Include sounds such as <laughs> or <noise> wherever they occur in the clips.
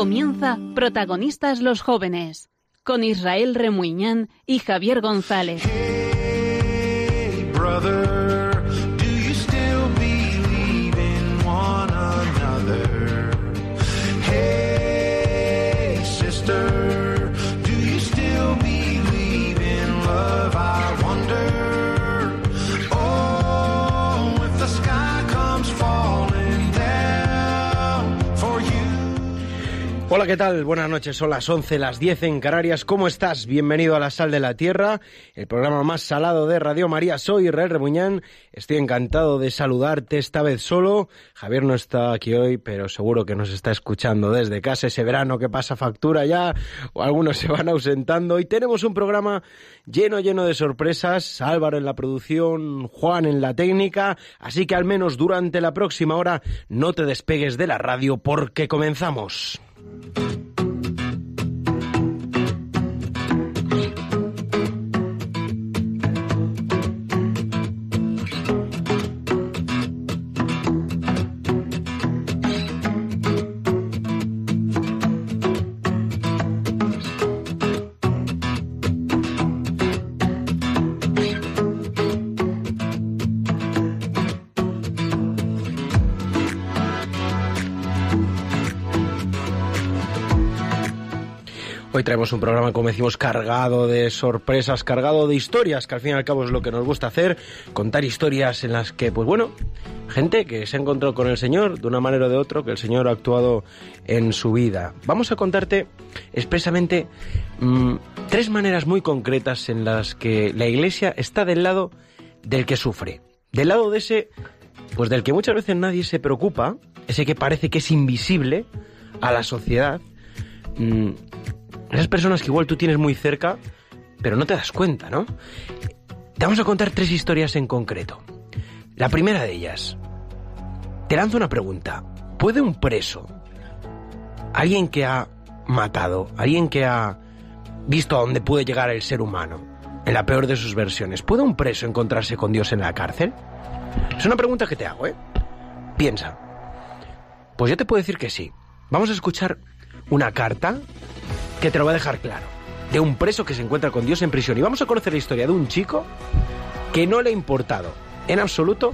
Comienza Protagonistas los Jóvenes con Israel Remuñán y Javier González. Hola, ¿qué tal? Buenas noches, son las 11, las 10 en Canarias. ¿Cómo estás? Bienvenido a La Sal de la Tierra, el programa más salado de Radio María. Soy Israel Rebuñán, estoy encantado de saludarte esta vez solo. Javier no está aquí hoy, pero seguro que nos está escuchando desde casa ese verano que pasa factura ya, o algunos se van ausentando. Y tenemos un programa lleno, lleno de sorpresas. Álvaro en la producción, Juan en la técnica, así que al menos durante la próxima hora no te despegues de la radio porque comenzamos. Thank you. Hoy traemos un programa, como decimos, cargado de sorpresas, cargado de historias, que al fin y al cabo es lo que nos gusta hacer, contar historias en las que, pues bueno, gente que se ha encontrado con el Señor de una manera o de otra, que el Señor ha actuado en su vida. Vamos a contarte expresamente mm, tres maneras muy concretas en las que la Iglesia está del lado del que sufre, del lado de ese, pues del que muchas veces nadie se preocupa, ese que parece que es invisible a la sociedad. Mm, esas personas que igual tú tienes muy cerca, pero no te das cuenta, ¿no? Te vamos a contar tres historias en concreto. La primera de ellas. Te lanzo una pregunta. ¿Puede un preso, alguien que ha matado, alguien que ha visto a dónde puede llegar el ser humano, en la peor de sus versiones, ¿puede un preso encontrarse con Dios en la cárcel? Es una pregunta que te hago, ¿eh? Piensa. Pues yo te puedo decir que sí. Vamos a escuchar una carta que te lo va a dejar claro. De un preso que se encuentra con Dios en prisión. Y vamos a conocer la historia de un chico que no le ha importado en absoluto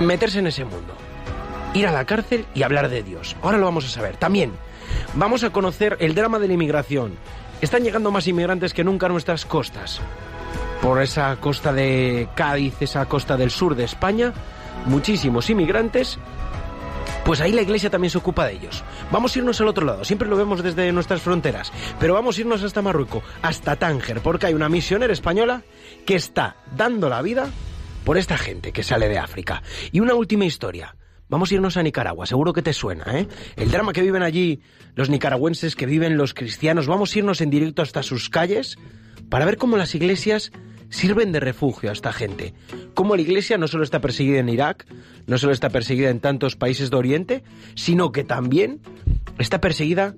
meterse en ese mundo. Ir a la cárcel y hablar de Dios. Ahora lo vamos a saber. También vamos a conocer el drama de la inmigración. Están llegando más inmigrantes que nunca a nuestras costas. Por esa costa de Cádiz, esa costa del sur de España, muchísimos inmigrantes pues ahí la iglesia también se ocupa de ellos. Vamos a irnos al otro lado, siempre lo vemos desde nuestras fronteras, pero vamos a irnos hasta Marruecos, hasta Tánger, porque hay una misionera española que está dando la vida por esta gente que sale de África. Y una última historia. Vamos a irnos a Nicaragua, seguro que te suena, ¿eh? El drama que viven allí los nicaragüenses, que viven los cristianos. Vamos a irnos en directo hasta sus calles para ver cómo las iglesias sirven de refugio a esta gente. Cómo la iglesia no solo está perseguida en Irak, no solo está perseguida en tantos países de Oriente, sino que también está perseguida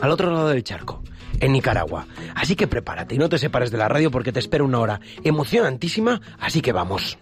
al otro lado del charco, en Nicaragua. Así que prepárate y no te separes de la radio porque te espera una hora emocionantísima, así que vamos.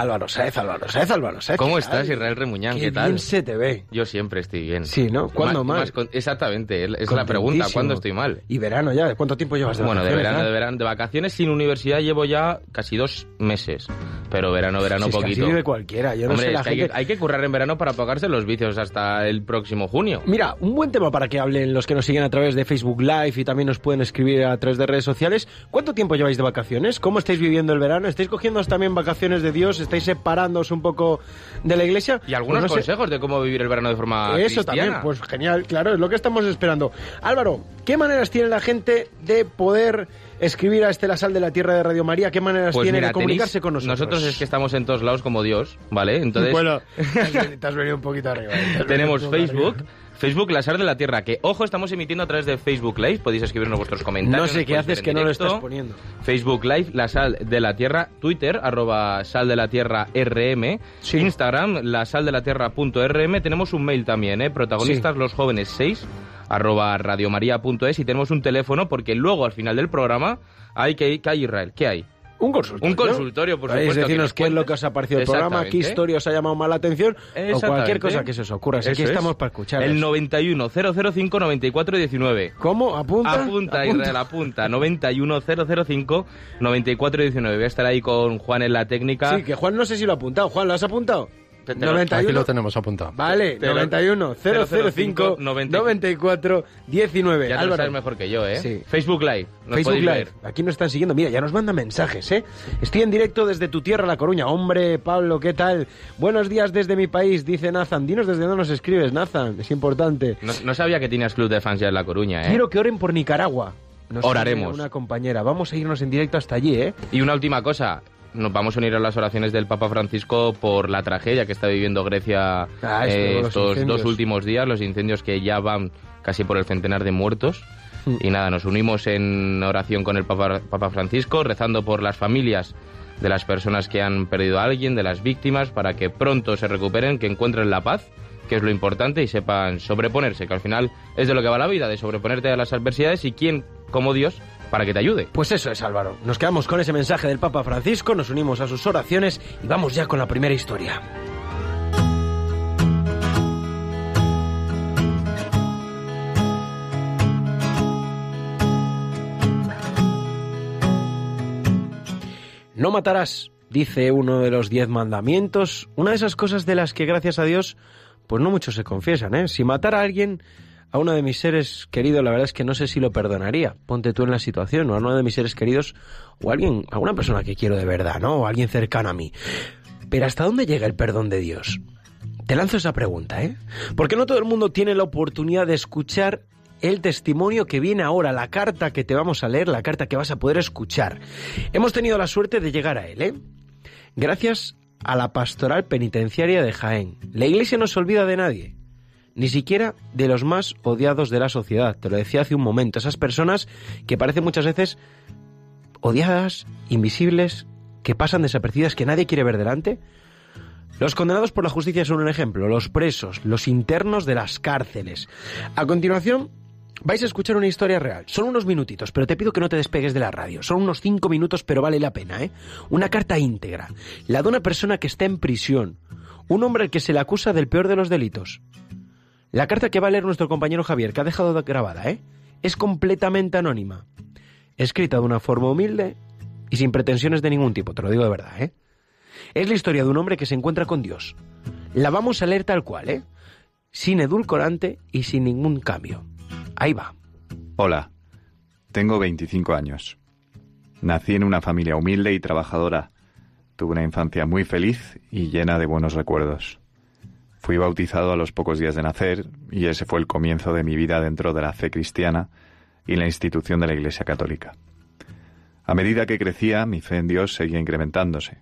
Álvaro Saez, Álvaro Saez, Álvaro Saez. ¿Cómo ¿qué estás, tal? Israel Remuñán? Qué ¿Qué tal? bien se te ve. Yo siempre estoy bien. Sí, ¿no? ¿Cuándo más? con- exactamente, es la pregunta. ¿cuándo estoy mal? Y verano ya, ¿de cuánto tiempo llevas de Bueno, de vacaciones, verano, ya? de verano, de vacaciones sin universidad llevo ya casi dos meses. Pero verano, verano Si es que poquito. así vive cualquiera, yo no Hombre, sé la es que hay, gente... que, hay que currar en verano para pagarse los vicios hasta el próximo junio. Mira, un buen tema para que hablen los que nos siguen a través de Facebook Live y también nos pueden escribir a través de redes sociales. ¿Cuánto tiempo lleváis de vacaciones? ¿Cómo estáis viviendo el verano? ¿Estáis cogiendo también vacaciones de Dios? ¿Estáis separándoos un poco de la iglesia? Y algunos Pues no sé. consejos de cómo vivir el verano de forma Eso cristiana. también, pues genial, claro, es lo que estamos esperando. Álvaro, ¿qué maneras tiene la gente de poder escribir a Estela Sal de la Tierra de Radio María? ¿Qué maneras Pues tiene mira, de comunicarse tenéis- con nosotros? Nosotros es que estamos en todos lados como Dios, ¿vale? <laughs> Entonces Bueno, <laughs> te has venido- un poquito arriba. tenemos Facebook, arriba. Facebook La Sal de la Tierra, que ojo, estamos emitiendo a través de Facebook Live, podéis escribirnos vuestros comentarios. No sé qué haces que no lo estás poniendo. Facebook Live, La Sal de la Tierra, Twitter, arroba Sal de la Tierra RM, Sí. Instagram, la sal de la tierra.rm, tenemos un mail también, ¿eh? Protagonistas Sí. los jóvenes 6, arroba radiomaria.es y tenemos un teléfono porque luego al final del programa hay que ir, ¿qué hay Israel? ¿Qué hay? Un consultorio. Un consultorio, por supuesto, que decirnos nos qué es lo que os ha parecido el programa, qué historia os ha llamado más la atención o cualquier cosa que se os ocurra. Así aquí Eso es. estamos para escuchar. El 91 005 94 19. ¿Cómo? ¿Apunta? Apunta, Israel, apunta. 91 005 94 19. Voy a estar ahí con Juan en la técnica. Sí, que Juan no sé si lo ha apuntado. Juan, ¿lo has apuntado? Te- te lo- 91. Aquí lo tenemos apuntado. Vale, Te lo- 91 005 94 19. Ya lo Álvaro. sabes mejor que yo, ¿eh? Sí. Facebook Live. Nos Facebook Live. Aquí nos están siguiendo. Mira, ya nos mandan mensajes, ¿eh? Estoy en directo desde tu tierra, La Coruña. Hombre, Pablo, ¿qué tal? Buenos días desde mi país, dice Nathan. Dinos desde dónde nos escribes, Nathan. Es importante. No, no sabía que tenías club de fans ya en La Coruña, ¿eh? Quiero que oren por Nicaragua. Nos Oraremos. Una compañera. Vamos a irnos en directo hasta allí, ¿eh? Y una última cosa. Nos vamos a unir a las oraciones del Papa Francisco por la tragedia que está viviendo Grecia Ah, eh, estos dos últimos días, los incendios que ya van casi por el centenar de muertos. Mm. Y nada, nos unimos en oración con el Papa, Papa Francisco, rezando por las familias de las personas que han perdido a alguien, de las víctimas, para que pronto se recuperen, que encuentren la paz, que es lo importante, y sepan sobreponerse, que al final es de lo que va la vida, de sobreponerte a las adversidades y quién, como Dios, para que te ayude. Pues eso es, Álvaro. Nos quedamos con ese mensaje del Papa Francisco, nos unimos a sus oraciones y vamos ya con la primera historia. No matarás, dice uno de los diez mandamientos, una de esas cosas de las que gracias a Dios, pues no muchos se confiesan, ¿eh? Si matara a alguien, a uno de mis seres queridos, la verdad es que no sé si lo perdonaría. Ponte tú en la situación, o a uno de mis seres queridos, o a alguien, a una persona que quiero de verdad, ¿no? O a alguien cercano a mí. Pero ¿hasta dónde llega el perdón de Dios? Te lanzo esa pregunta, ¿eh? Porque no todo el mundo tiene la oportunidad de escuchar el testimonio que viene ahora, la carta que te vamos a leer, la carta que vas a poder escuchar. Hemos tenido la suerte de llegar a él, ¿eh? Gracias a la pastoral penitenciaria de Jaén. La iglesia no se olvida de nadie, ni siquiera de los más odiados de la sociedad. Te lo decía hace un momento, esas personas que parecen muchas veces odiadas, invisibles, que pasan desapercibidas, que nadie quiere ver delante. Los condenados por la justicia son un ejemplo, los presos, los internos de las cárceles. A continuación, vais a escuchar una historia real. Son unos minutitos, pero te pido que no te despegues de la radio. Son unos cinco minutos, pero vale la pena, ¿eh? Una carta íntegra. La de una persona que está en prisión. Un hombre al que se le acusa del peor de los delitos. La carta que va a leer nuestro compañero Javier, que ha dejado grabada, ¿eh? Es completamente anónima. Escrita de una forma humilde y sin pretensiones de ningún tipo, te lo digo de verdad, ¿eh? Es la historia de un hombre que se encuentra con Dios. La vamos a leer tal cual, ¿eh? Sin edulcorante y sin ningún cambio. Ahí va. Hola, tengo 25 años. Nací en una familia humilde y trabajadora. Tuve una infancia muy feliz y llena de buenos recuerdos. Fui bautizado a los pocos días de nacer y ese fue el comienzo de mi vida dentro de la fe cristiana y la institución de la Iglesia Católica. A medida que crecía, mi fe en Dios seguía incrementándose.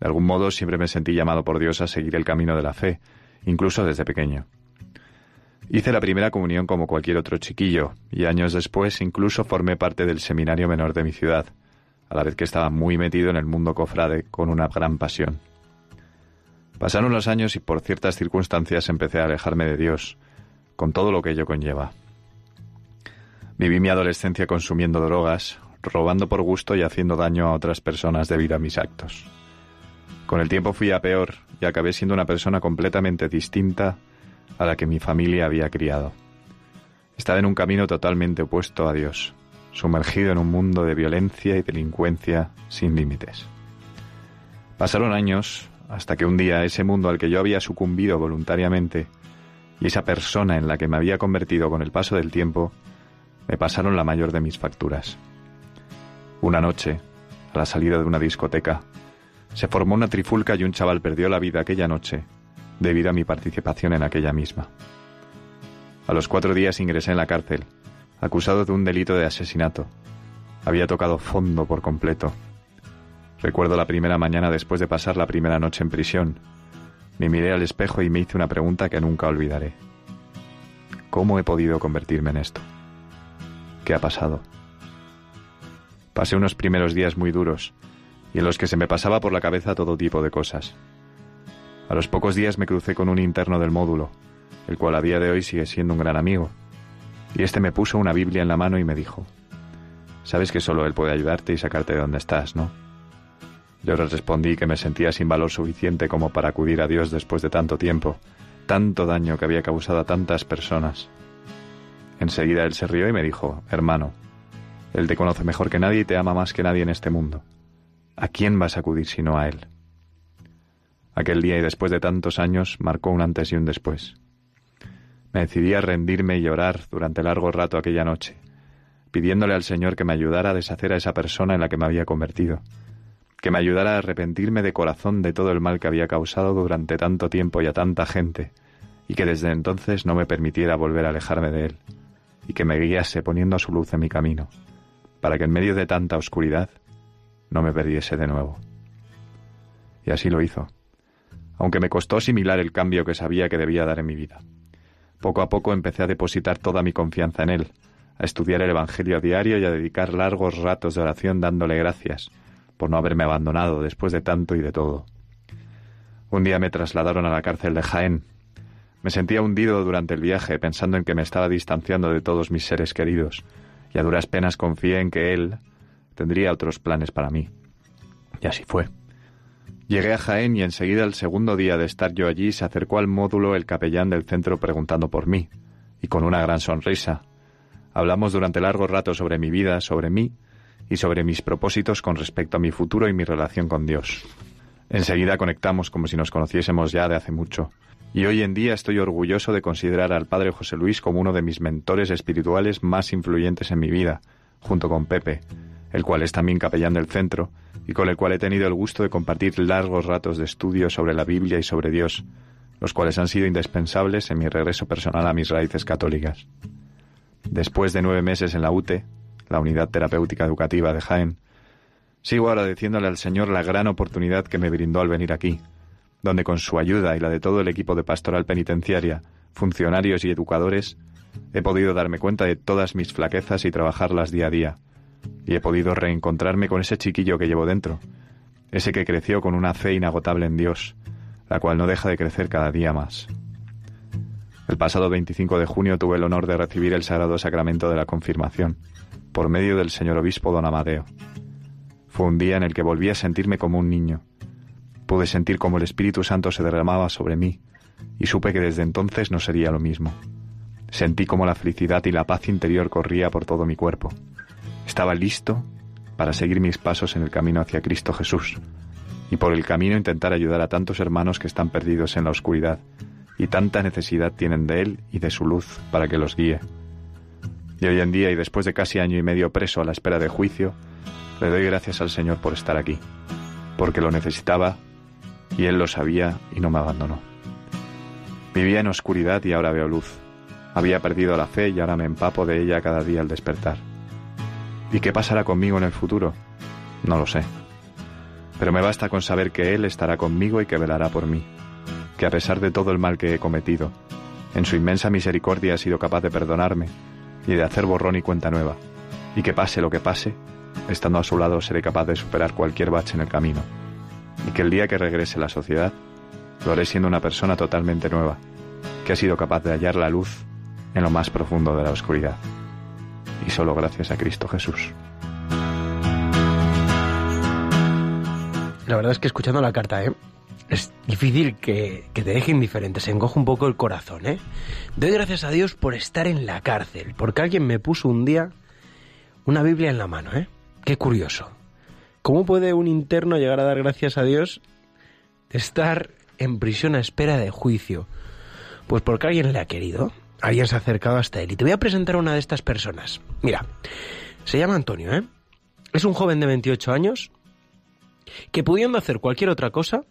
De algún modo siempre me sentí llamado por Dios a seguir el camino de la fe, incluso desde pequeño. Hice la primera comunión como cualquier otro chiquillo y años después incluso formé parte del seminario menor de mi ciudad, a la vez que estaba muy metido en el mundo cofrade con una gran pasión. Pasaron los años y por ciertas circunstancias empecé a alejarme de Dios, con todo lo que ello conlleva. Viví mi adolescencia consumiendo drogas, robando por gusto y haciendo daño a otras personas debido a mis actos. Con el tiempo fui a peor y acabé siendo una persona completamente distinta a la que mi familia había criado. Estaba en un camino totalmente opuesto a Dios, sumergido en un mundo de violencia y delincuencia sin límites. Pasaron años hasta que un día ese mundo al que yo había sucumbido voluntariamente y esa persona en la que me había convertido con el paso del tiempo me pasaron la mayor de mis facturas. Una noche, a la salida de una discoteca, se formó una trifulca y un chaval perdió la vida aquella noche debido a mi participación en aquella misma. A los cuatro días ingresé en la cárcel, acusado de un delito de asesinato, Había tocado fondo por completo. Recuerdo la primera mañana después de pasar la primera noche en prisión. Me miré al espejo y me hice una pregunta que nunca olvidaré. ¿Cómo he podido convertirme en esto? ¿Qué ha pasado? Pasé unos primeros días muy duros y en los que se me pasaba por la cabeza todo tipo de cosas. A los pocos días me crucé con un interno del módulo, el cual a día de hoy sigue siendo un gran amigo, y este me puso una Biblia en la mano y me dijo, Sabes que solo él puede ayudarte y sacarte de donde estás, ¿no? Yo le respondí que me sentía sin valor suficiente como para acudir a Dios después de tanto tiempo, tanto daño que había causado a tantas personas. Enseguida él se rió y me dijo, Hermano, él te conoce mejor que nadie y te ama más que nadie en este mundo. ¿A quién vas a acudir sino a él? Aquel día y después de tantos años marcó un antes y un después. Me decidí a rendirme y llorar durante largo rato aquella noche, pidiéndole al Señor que me ayudara a deshacer a esa persona en la que me había convertido, que me ayudara a arrepentirme de corazón de todo el mal que había causado durante tanto tiempo y a tanta gente, y que desde entonces no me permitiera volver a alejarme de él, y que me guiase poniendo su luz en mi camino, para que en medio de tanta oscuridad no me perdiese de nuevo. Y así lo hizo aunque me costó asimilar el cambio que sabía que debía dar en mi vida. Poco a poco empecé a depositar toda mi confianza en Él, a estudiar el Evangelio a diario y a dedicar largos ratos de oración dándole gracias por no haberme abandonado después de tanto y de todo. Un día me trasladaron a la cárcel de Jaén. Me sentía hundido durante el viaje pensando en que me estaba distanciando de todos mis seres queridos, y a duras penas confié en que Él tendría otros planes para mí. Y así fue. Llegué a Jaén y enseguida el segundo día de estar yo allí se acercó al módulo el capellán del centro preguntando por mí, y con una gran sonrisa. Hablamos durante largo rato sobre mi vida, sobre mí y sobre mis propósitos con respecto a mi futuro y mi relación con Dios. Enseguida conectamos como si nos conociésemos ya de hace mucho. Y hoy en día estoy orgulloso de considerar al Padre José Luis como uno de mis mentores espirituales más influyentes en mi vida, junto con Pepe, el cual es también capellán del centro, y con el cual he tenido el gusto de compartir largos ratos de estudio sobre la Biblia y sobre Dios, los cuales han sido indispensables en mi regreso personal a mis raíces católicas. Después de nueve meses en la UTE, la Unidad Terapéutica Educativa de Jaén, sigo agradeciéndole al Señor la gran oportunidad que me brindó al venir aquí, donde con su ayuda y la de todo el equipo de pastoral penitenciaria, funcionarios y educadores, he podido darme cuenta de todas mis flaquezas y trabajarlas día a día, y he podido reencontrarme con ese chiquillo que llevo dentro, ese que creció con una fe inagotable en Dios, la cual no deja de crecer cada día más. El pasado 25 de junio tuve el honor de recibir el Sagrado Sacramento de la Confirmación, por medio del señor obispo don Amadeo. Fue un día en el que volví a sentirme como un niño. Pude sentir como el Espíritu Santo se derramaba sobre mí, y supe que desde entonces no sería lo mismo. Sentí como la felicidad y la paz interior corría por todo mi cuerpo. Estaba listo para seguir mis pasos en el camino hacia Cristo Jesús y por el camino intentar ayudar a tantos hermanos que están perdidos en la oscuridad y tanta necesidad tienen de Él y de su luz para que los guíe. Y hoy en día, y después de casi año y medio preso a la espera de juicio, le doy gracias al Señor por estar aquí, porque lo necesitaba y Él lo sabía y no me abandonó. Vivía en oscuridad y ahora veo luz. Había perdido la fe y ahora me empapo de ella cada día al despertar. ¿Y qué pasará conmigo en el futuro? No lo sé. Pero me basta con saber que Él estará conmigo y que velará por mí. Que a pesar de todo el mal que he cometido, en su inmensa misericordia ha sido capaz de perdonarme y de hacer borrón y cuenta nueva. Y que pase lo que pase, estando a su lado seré capaz de superar cualquier bache en el camino. Y que el día que regrese a la sociedad, lo haré siendo una persona totalmente nueva, que ha sido capaz de hallar la luz en lo más profundo de la oscuridad y solo gracias a Cristo Jesús. La verdad es que escuchando la carta, ¿eh? Es difícil que, que, te deje indiferente, se encoge un poco el corazón. ¿eh? Doy gracias a Dios por estar en la cárcel, porque alguien me puso un día una Biblia en la mano. ¿eh? Qué curioso. ¿Cómo puede un interno llegar a dar gracias a Dios de estar en prisión a espera de juicio? Pues porque alguien le ha querido, alguien se ha acercado hasta él. Y te voy a presentar a una de estas personas. Mira, se llama Antonio, ¿eh? Es un joven de 28 años que pudiendo hacer cualquier otra cosa,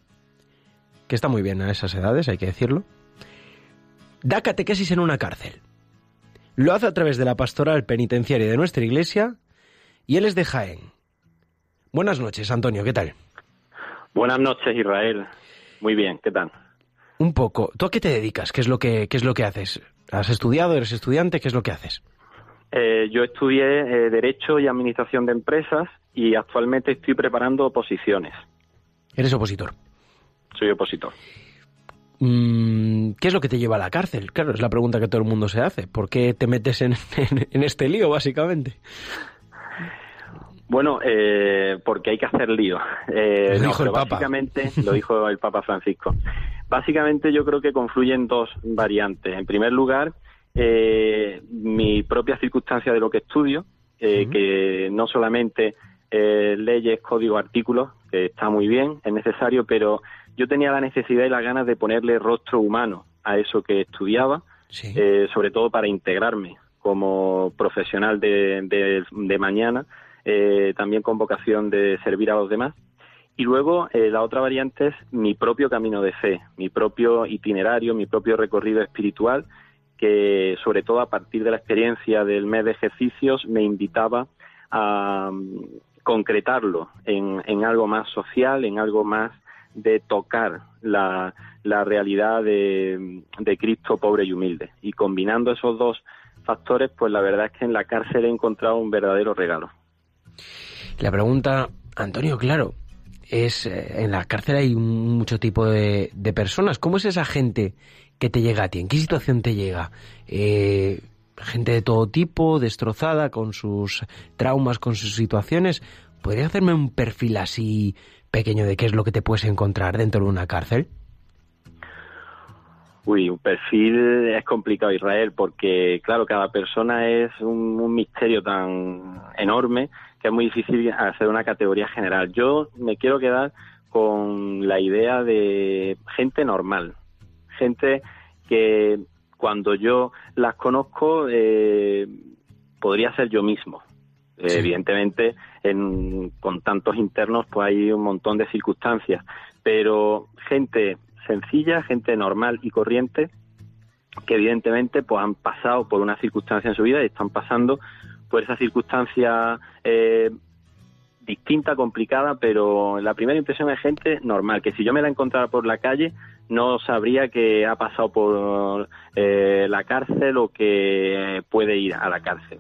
que está muy bien a esas edades, hay que decirlo, da catequesis en una cárcel. Lo hace a través de la pastoral penitenciaria de nuestra iglesia y él es de Jaén. Buenas noches, Antonio, ¿qué tal? Buenas noches, Israel. Muy bien, ¿qué tal? Un poco. ¿Tú a qué te dedicas? ¿Qué es lo que, qué es lo que haces? ¿Has estudiado? ¿Eres estudiante? ¿Qué es lo que haces? Eh, yo estudié eh, Derecho y Administración de Empresas y actualmente estoy preparando oposiciones. Eres opositor. Soy opositor. Mm, ¿Qué es lo que te lleva a la cárcel? Claro, es la pregunta que todo el mundo se hace. ¿Por qué te metes en, <laughs> en- en este lío, básicamente? Bueno, eh, porque hay que hacer lío. Eh, Lo no, dijo el Papa. Básicamente, <laughs> lo dijo el Papa Francisco. Básicamente yo creo que confluyen dos variantes. En primer lugar, eh, mi propia circunstancia de lo que estudio, eh, que no solamente eh, leyes, código, artículos, que está muy bien, es necesario, pero yo tenía la necesidad y las ganas de ponerle rostro humano a eso que estudiaba, Sí. eh, sobre todo para integrarme como profesional de, de- de mañana, eh, también con vocación de servir a los demás. Y luego eh, la otra variante es mi propio camino de fe, mi propio itinerario, mi propio recorrido espiritual, que sobre todo a partir de la experiencia del mes de ejercicios me invitaba a mm, concretarlo en, en algo más social, en algo más de tocar la, la realidad de, de Cristo pobre y humilde. Y combinando esos dos factores, pues la verdad es que en la cárcel he encontrado un verdadero regalo. La pregunta, Antonio, claro, es eh, en la cárcel hay mucho tipo de, de personas. ¿Cómo es esa gente que te llega a ti? ¿En qué situación te llega? Eh, gente de todo tipo, destrozada, con sus traumas, con sus situaciones. ¿Podría hacerme un perfil así pequeño de qué es lo que te puedes encontrar dentro de una cárcel? Uy, un perfil es complicado, Israel, porque, claro, cada persona es un, misterio tan enorme que es muy difícil hacer una categoría general. Yo me quiero quedar con la idea de gente normal, gente que cuando yo las conozco eh, podría ser yo mismo. Evidentemente, en- con tantos internos, pues hay un montón de circunstancias, pero gente sencilla, gente normal y corriente, que evidentemente pues han pasado por una circunstancia en su vida y están pasando por esa circunstancia eh, distinta, complicada, pero la primera impresión es gente normal, que si yo me la encontrara por la calle no sabría que ha pasado por eh, la cárcel o que puede ir a la cárcel.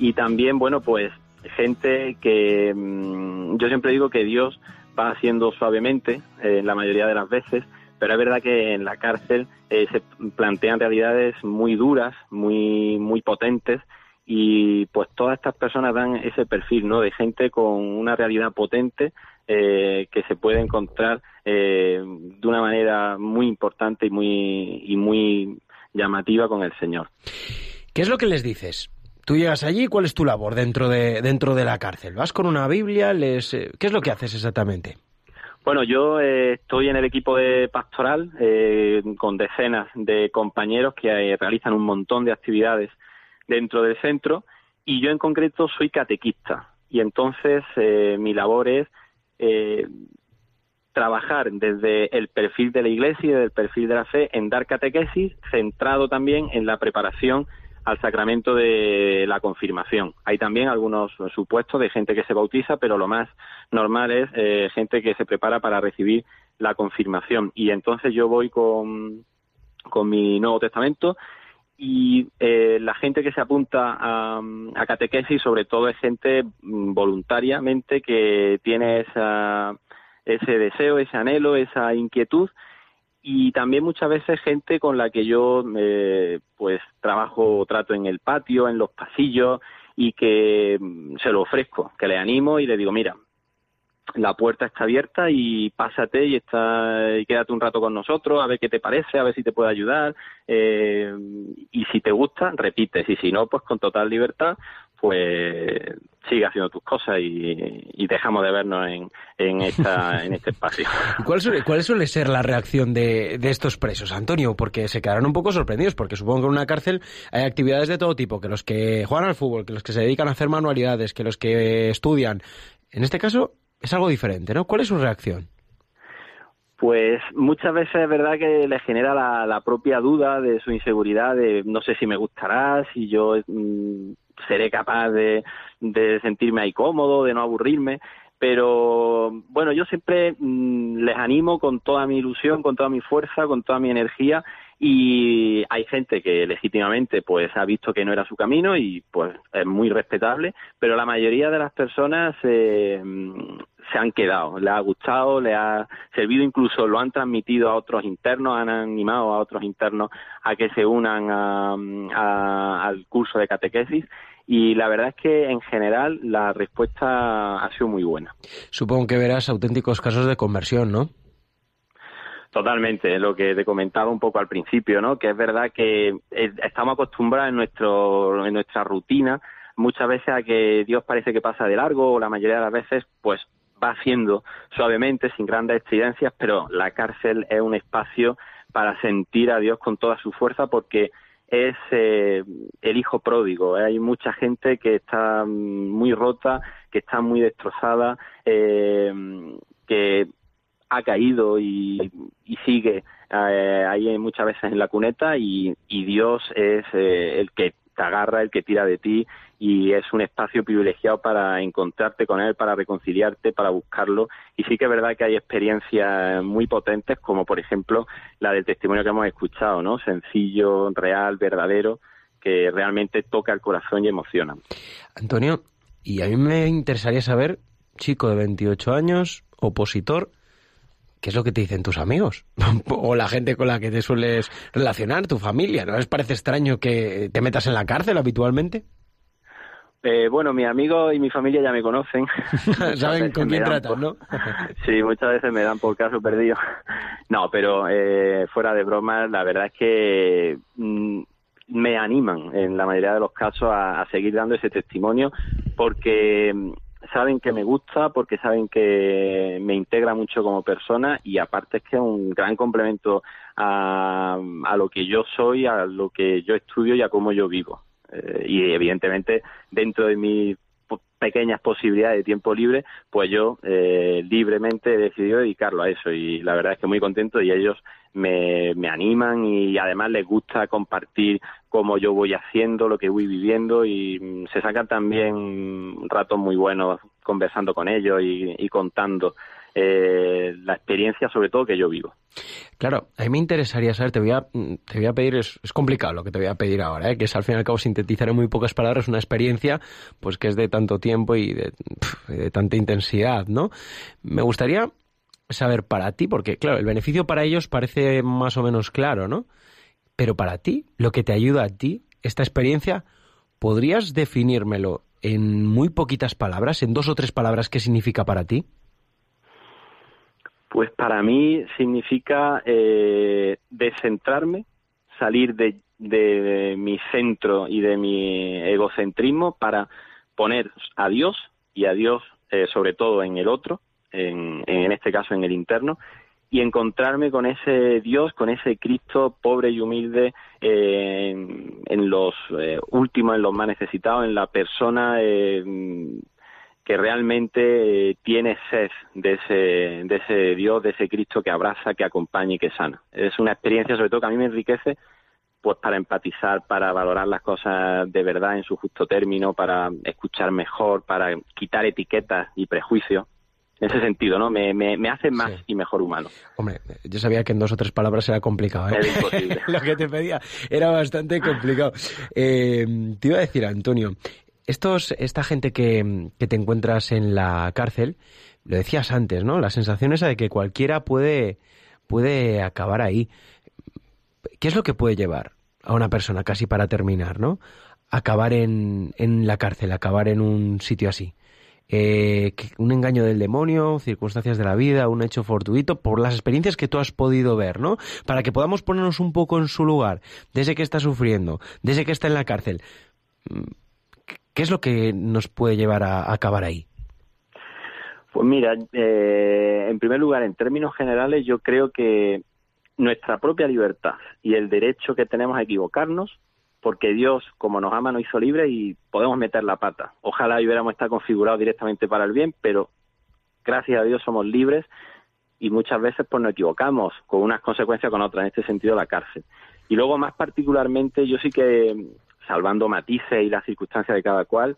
Y también, bueno, pues gente que mm, yo siempre digo que Dios va haciendo suavemente eh, la mayoría de las veces, pero es verdad que en la cárcel eh, se plantean realidades muy duras, muy, muy potentes, y pues todas estas personas dan ese perfil, ¿no? De gente con una realidad potente eh, que se puede encontrar eh, de una manera muy importante y muy, y muy llamativa con el Señor. ¿Qué es lo que les dices? Tú llegas allí, ¿cuál es tu labor dentro de, dentro de la cárcel? ¿Vas con una Biblia? Les, eh, ¿Qué es lo que haces exactamente? Bueno, yo eh, estoy en el equipo de pastoral eh, con decenas de compañeros que eh, realizan un montón de actividades dentro del centro y yo en concreto soy catequista y entonces eh, mi labor es trabajar desde el perfil de la iglesia y desde el perfil de la fe en dar catequesis centrado también en la preparación al sacramento de la confirmación. Hay también algunos supuestos de gente que se bautiza, pero lo más normal es eh, gente que se prepara para recibir la confirmación. Y entonces yo voy con, con mi Nuevo Testamento y eh, la gente que se apunta a, a catequesis sobre todo es gente mm, voluntariamente que tiene esa, ese deseo, ese anhelo, esa inquietud y también muchas veces gente con la que yo eh, pues trabajo trato en el patio, en los pasillos y que mm, se lo ofrezco, que le animo y le digo, mira, la puerta está abierta y pásate y está y quédate un rato con nosotros a ver qué te parece, a ver si te puede ayudar eh, y si te gusta repites y si no pues con total libertad pues sigue haciendo tus cosas y, y dejamos de vernos en, en, esta, <laughs> en este espacio. ¿Y cuál suele, cuál suele ser la reacción de, de estos presos, Antonio? Porque se quedarán un poco sorprendidos, porque supongo que en una cárcel hay actividades de todo tipo, que los que juegan al fútbol, que los que se dedican a hacer manualidades, que los que estudian. En este caso es algo diferente, ¿no? ¿Cuál es su reacción? Pues muchas veces es verdad que le genera la, la propia duda de su inseguridad, de no sé si me gustará, si yo mm, seré capaz de, de sentirme ahí cómodo, de no aburrirme, pero bueno, yo siempre mm, les animo con toda mi ilusión, con toda mi fuerza, con toda mi energía y hay gente que legítimamente pues ha visto que no era su camino y pues es muy respetable, pero la mayoría de las personas eh, se han quedado, le ha gustado, le ha servido, incluso lo han transmitido a otros internos, han animado a otros internos a que se unan a, al curso de catequesis y la verdad es que en general la respuesta ha sido muy buena. Supongo que verás auténticos casos de conversión, ¿no? Totalmente, lo que te comentaba un poco al principio, ¿no? Que es verdad que estamos acostumbrados en nuestro en nuestra rutina muchas veces a que Dios parece que pasa de largo o la mayoría de las veces pues va haciendo suavemente sin grandes estridencias, pero la cárcel es un espacio para sentir a Dios con toda su fuerza porque es eh, el hijo pródigo. Hay mucha gente que está muy rota, que está muy destrozada, eh, que ha caído y, sigue eh, ahí muchas veces en la cuneta y, Dios es eh, el que te agarra, el que tira de ti y es un espacio privilegiado para encontrarte con Él, para reconciliarte, para buscarlo. Y sí que es verdad que hay experiencias muy potentes, como por ejemplo la del testimonio que hemos escuchado, ¿no? Sencillo, real, verdadero, que realmente toca el corazón y emociona. Antonio, y a mí me interesaría saber, chico de 28 años, opositor, ¿qué es lo que te dicen tus amigos? <laughs> o la gente con la que te sueles relacionar, tu familia. ¿No les parece extraño que te metas en la cárcel habitualmente? Eh, bueno, mis amigos y mi familia ya me conocen. <laughs> Saben con quién tratas, ¿no? <laughs> sí, muchas veces me dan por caso perdido. no, pero eh, fuera de bromas, la verdad es que mm, me animan en la mayoría de los casos a seguir dando ese testimonio porque saben que me gusta porque saben que me integra mucho como persona y aparte es que es un gran complemento a, a lo que yo soy, a lo que yo estudio y a cómo yo vivo. Eh, y evidentemente dentro de mis pequeñas posibilidades de tiempo libre, pues yo eh, libremente he decidido dedicarlo a eso y la verdad es que muy contento y ellos me, animan y además les gusta compartir cómo yo voy haciendo, lo que voy viviendo y mm, se sacan también ratos muy buenos conversando con ellos y, contando eh, la experiencia sobre todo que yo vivo. Claro, a mí me interesaría saber, te voy a, te voy a pedir, es, complicado lo que te voy a pedir ahora, ¿eh? que es al fin y al cabo sintetizar en muy pocas palabras una experiencia pues que es de tanto tiempo y de, de tanta intensidad, ¿no? Me gustaría saber para ti, porque claro, el beneficio para ellos parece más o menos claro, ¿no? Pero para ti, lo que te ayuda a ti, esta experiencia, ¿podrías definírmelo en muy poquitas palabras, en dos o tres palabras, qué significa para ti? Pues para mí significa eh, descentrarme, salir de, mi centro y de mi egocentrismo para poner a Dios y a Dios eh, sobre todo en el otro en, en este caso en el interno, y encontrarme con ese Dios, con ese Cristo pobre y humilde eh, en, los eh, últimos, en los más necesitados, en la persona eh, que realmente tiene sed de ese, de ese Dios, de ese Cristo que abraza, que acompaña y que sana. Es una experiencia sobre todo que a mí me enriquece pues para empatizar, para valorar las cosas de verdad en su justo término, para escuchar mejor, para quitar etiquetas y prejuicios en ese sentido, ¿no? Me, me, hace más y mejor humano. Hombre, yo sabía que en dos o tres palabras era complicado, ¿eh? Era imposible. <laughs> Lo que te pedía era bastante complicado. Eh, te iba a decir, Antonio, estos, esta gente que, que te encuentras en la cárcel, lo decías antes, ¿no? La sensación esa de que cualquiera puede, puede acabar ahí. ¿Qué es lo que puede llevar a una persona, casi para terminar, ¿no? Acabar en, en la cárcel, acabar en un sitio así eh, un engaño del demonio, circunstancias de la vida, un hecho fortuito, por las experiencias que tú has podido ver, ¿no? Para que podamos ponernos un poco en su lugar, desde que está sufriendo, desde que está en la cárcel. ¿Qué es lo que nos puede llevar a, acabar ahí? Pues mira, eh, en primer lugar, en términos generales, yo creo que nuestra propia libertad y el derecho que tenemos a equivocarnos porque Dios, como nos ama, nos hizo libres y podemos meter la pata. Ojalá hubiéramos estado configurados directamente para el bien, pero gracias a Dios somos libres y muchas veces pues nos equivocamos con unas consecuencias con otras, en este sentido la cárcel. Y luego más particularmente yo sí que salvando matices y las circunstancias de cada cual,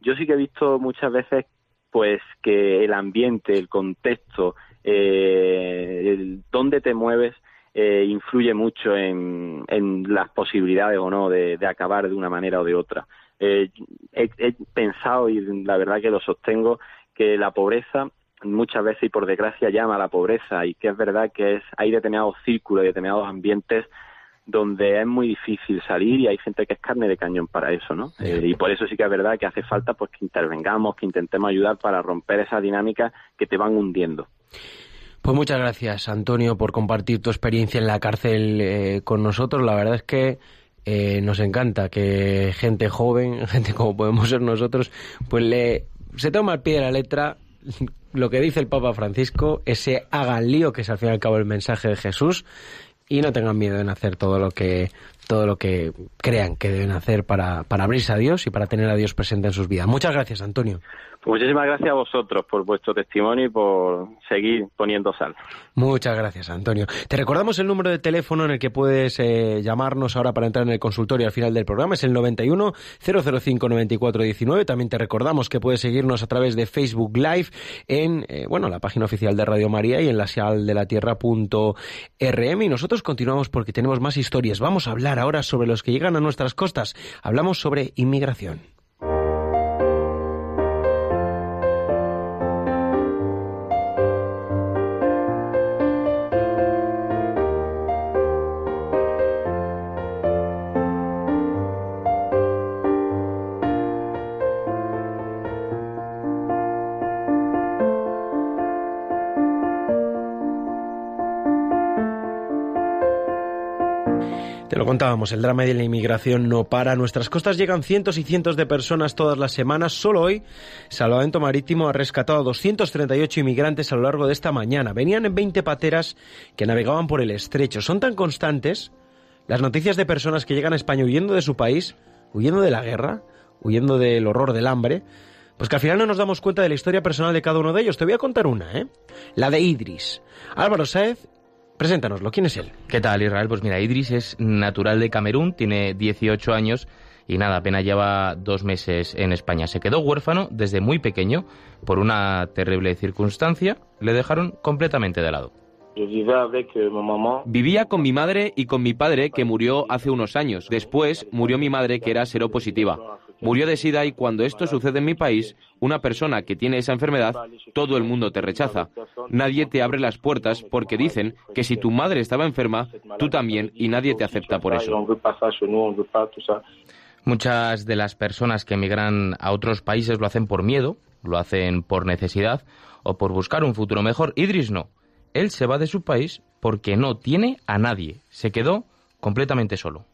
yo sí que he visto muchas veces pues que el ambiente, el contexto, eh, el dónde te mueves eh, influye mucho en, en, las posibilidades o no de, de, acabar de una manera o de otra. Eh, he, he, pensado y la verdad que lo sostengo que la pobreza muchas veces y por desgracia llama a la pobreza y que es verdad que es hay determinados círculos y determinados ambientes donde es muy difícil salir y hay gente que es carne de cañón para eso, ¿no? Eh, y por eso sí que es verdad que hace falta pues que intervengamos, que intentemos ayudar para romper esa dinámica que te van hundiendo. Pues muchas gracias, Antonio, por compartir tu experiencia en la cárcel eh, con nosotros. La verdad es que eh, nos encanta que gente joven, <laughs> gente como podemos ser nosotros, pues le se toma al pie de la letra lo que dice el Papa Francisco, ese hagan lío, que es al fin y al cabo el mensaje de Jesús, y no tengan miedo en hacer todo lo que todo lo que crean que deben hacer para, para abrirse a Dios y para tener a Dios presente en sus vidas. Muchas gracias, Antonio. Muchísimas gracias a vosotros por vuestro testimonio y por seguir poniendo sal. Muchas gracias, Antonio. Te recordamos el número de teléfono en el que puedes eh, llamarnos ahora para entrar en el consultorio al final del programa. Es el 91 005 9419. También te recordamos que puedes seguirnos a través de Facebook Live en eh, bueno la página oficial de Radio María y en la señal de la tierra.rm. Y nosotros continuamos porque tenemos más historias. Vamos a hablar ahora sobre los que llegan a nuestras costas. Hablamos sobre inmigración. El drama de la inmigración no para. Nuestras costas llegan cientos y cientos de personas todas las semanas. Solo hoy, Salvamento Marítimo ha rescatado a 238 inmigrantes a lo largo de esta mañana. Venían en 20 pateras que navegaban por el estrecho. Son tan constantes las noticias de personas que llegan a España huyendo de su país, huyendo de la guerra, huyendo del horror del hambre, pues que al final no nos damos cuenta de la historia personal de cada uno de ellos. Te voy a contar una, ¿eh? La de Idris. Álvaro Saez Preséntanoslo, ¿quién es él? ¿Qué tal, Israel? Pues mira, Idris es natural de Camerún, tiene 18 años y nada, apenas lleva dos meses en España. Se quedó huérfano desde muy pequeño por una terrible circunstancia, le dejaron completamente de lado. Vivía con mi madre y con mi padre que murió hace unos años. Después murió mi madre que era seropositiva. Murió de sida y cuando esto sucede en mi país, una persona que tiene esa enfermedad, todo el mundo te rechaza. Nadie te abre las puertas porque dicen que si tu madre estaba enferma, tú también y nadie te acepta por eso. Muchas de las personas que emigran a otros países lo hacen por miedo, lo hacen por necesidad o por buscar un futuro mejor. Idris no. Él se va de su país porque no tiene a nadie. Se quedó completamente solo.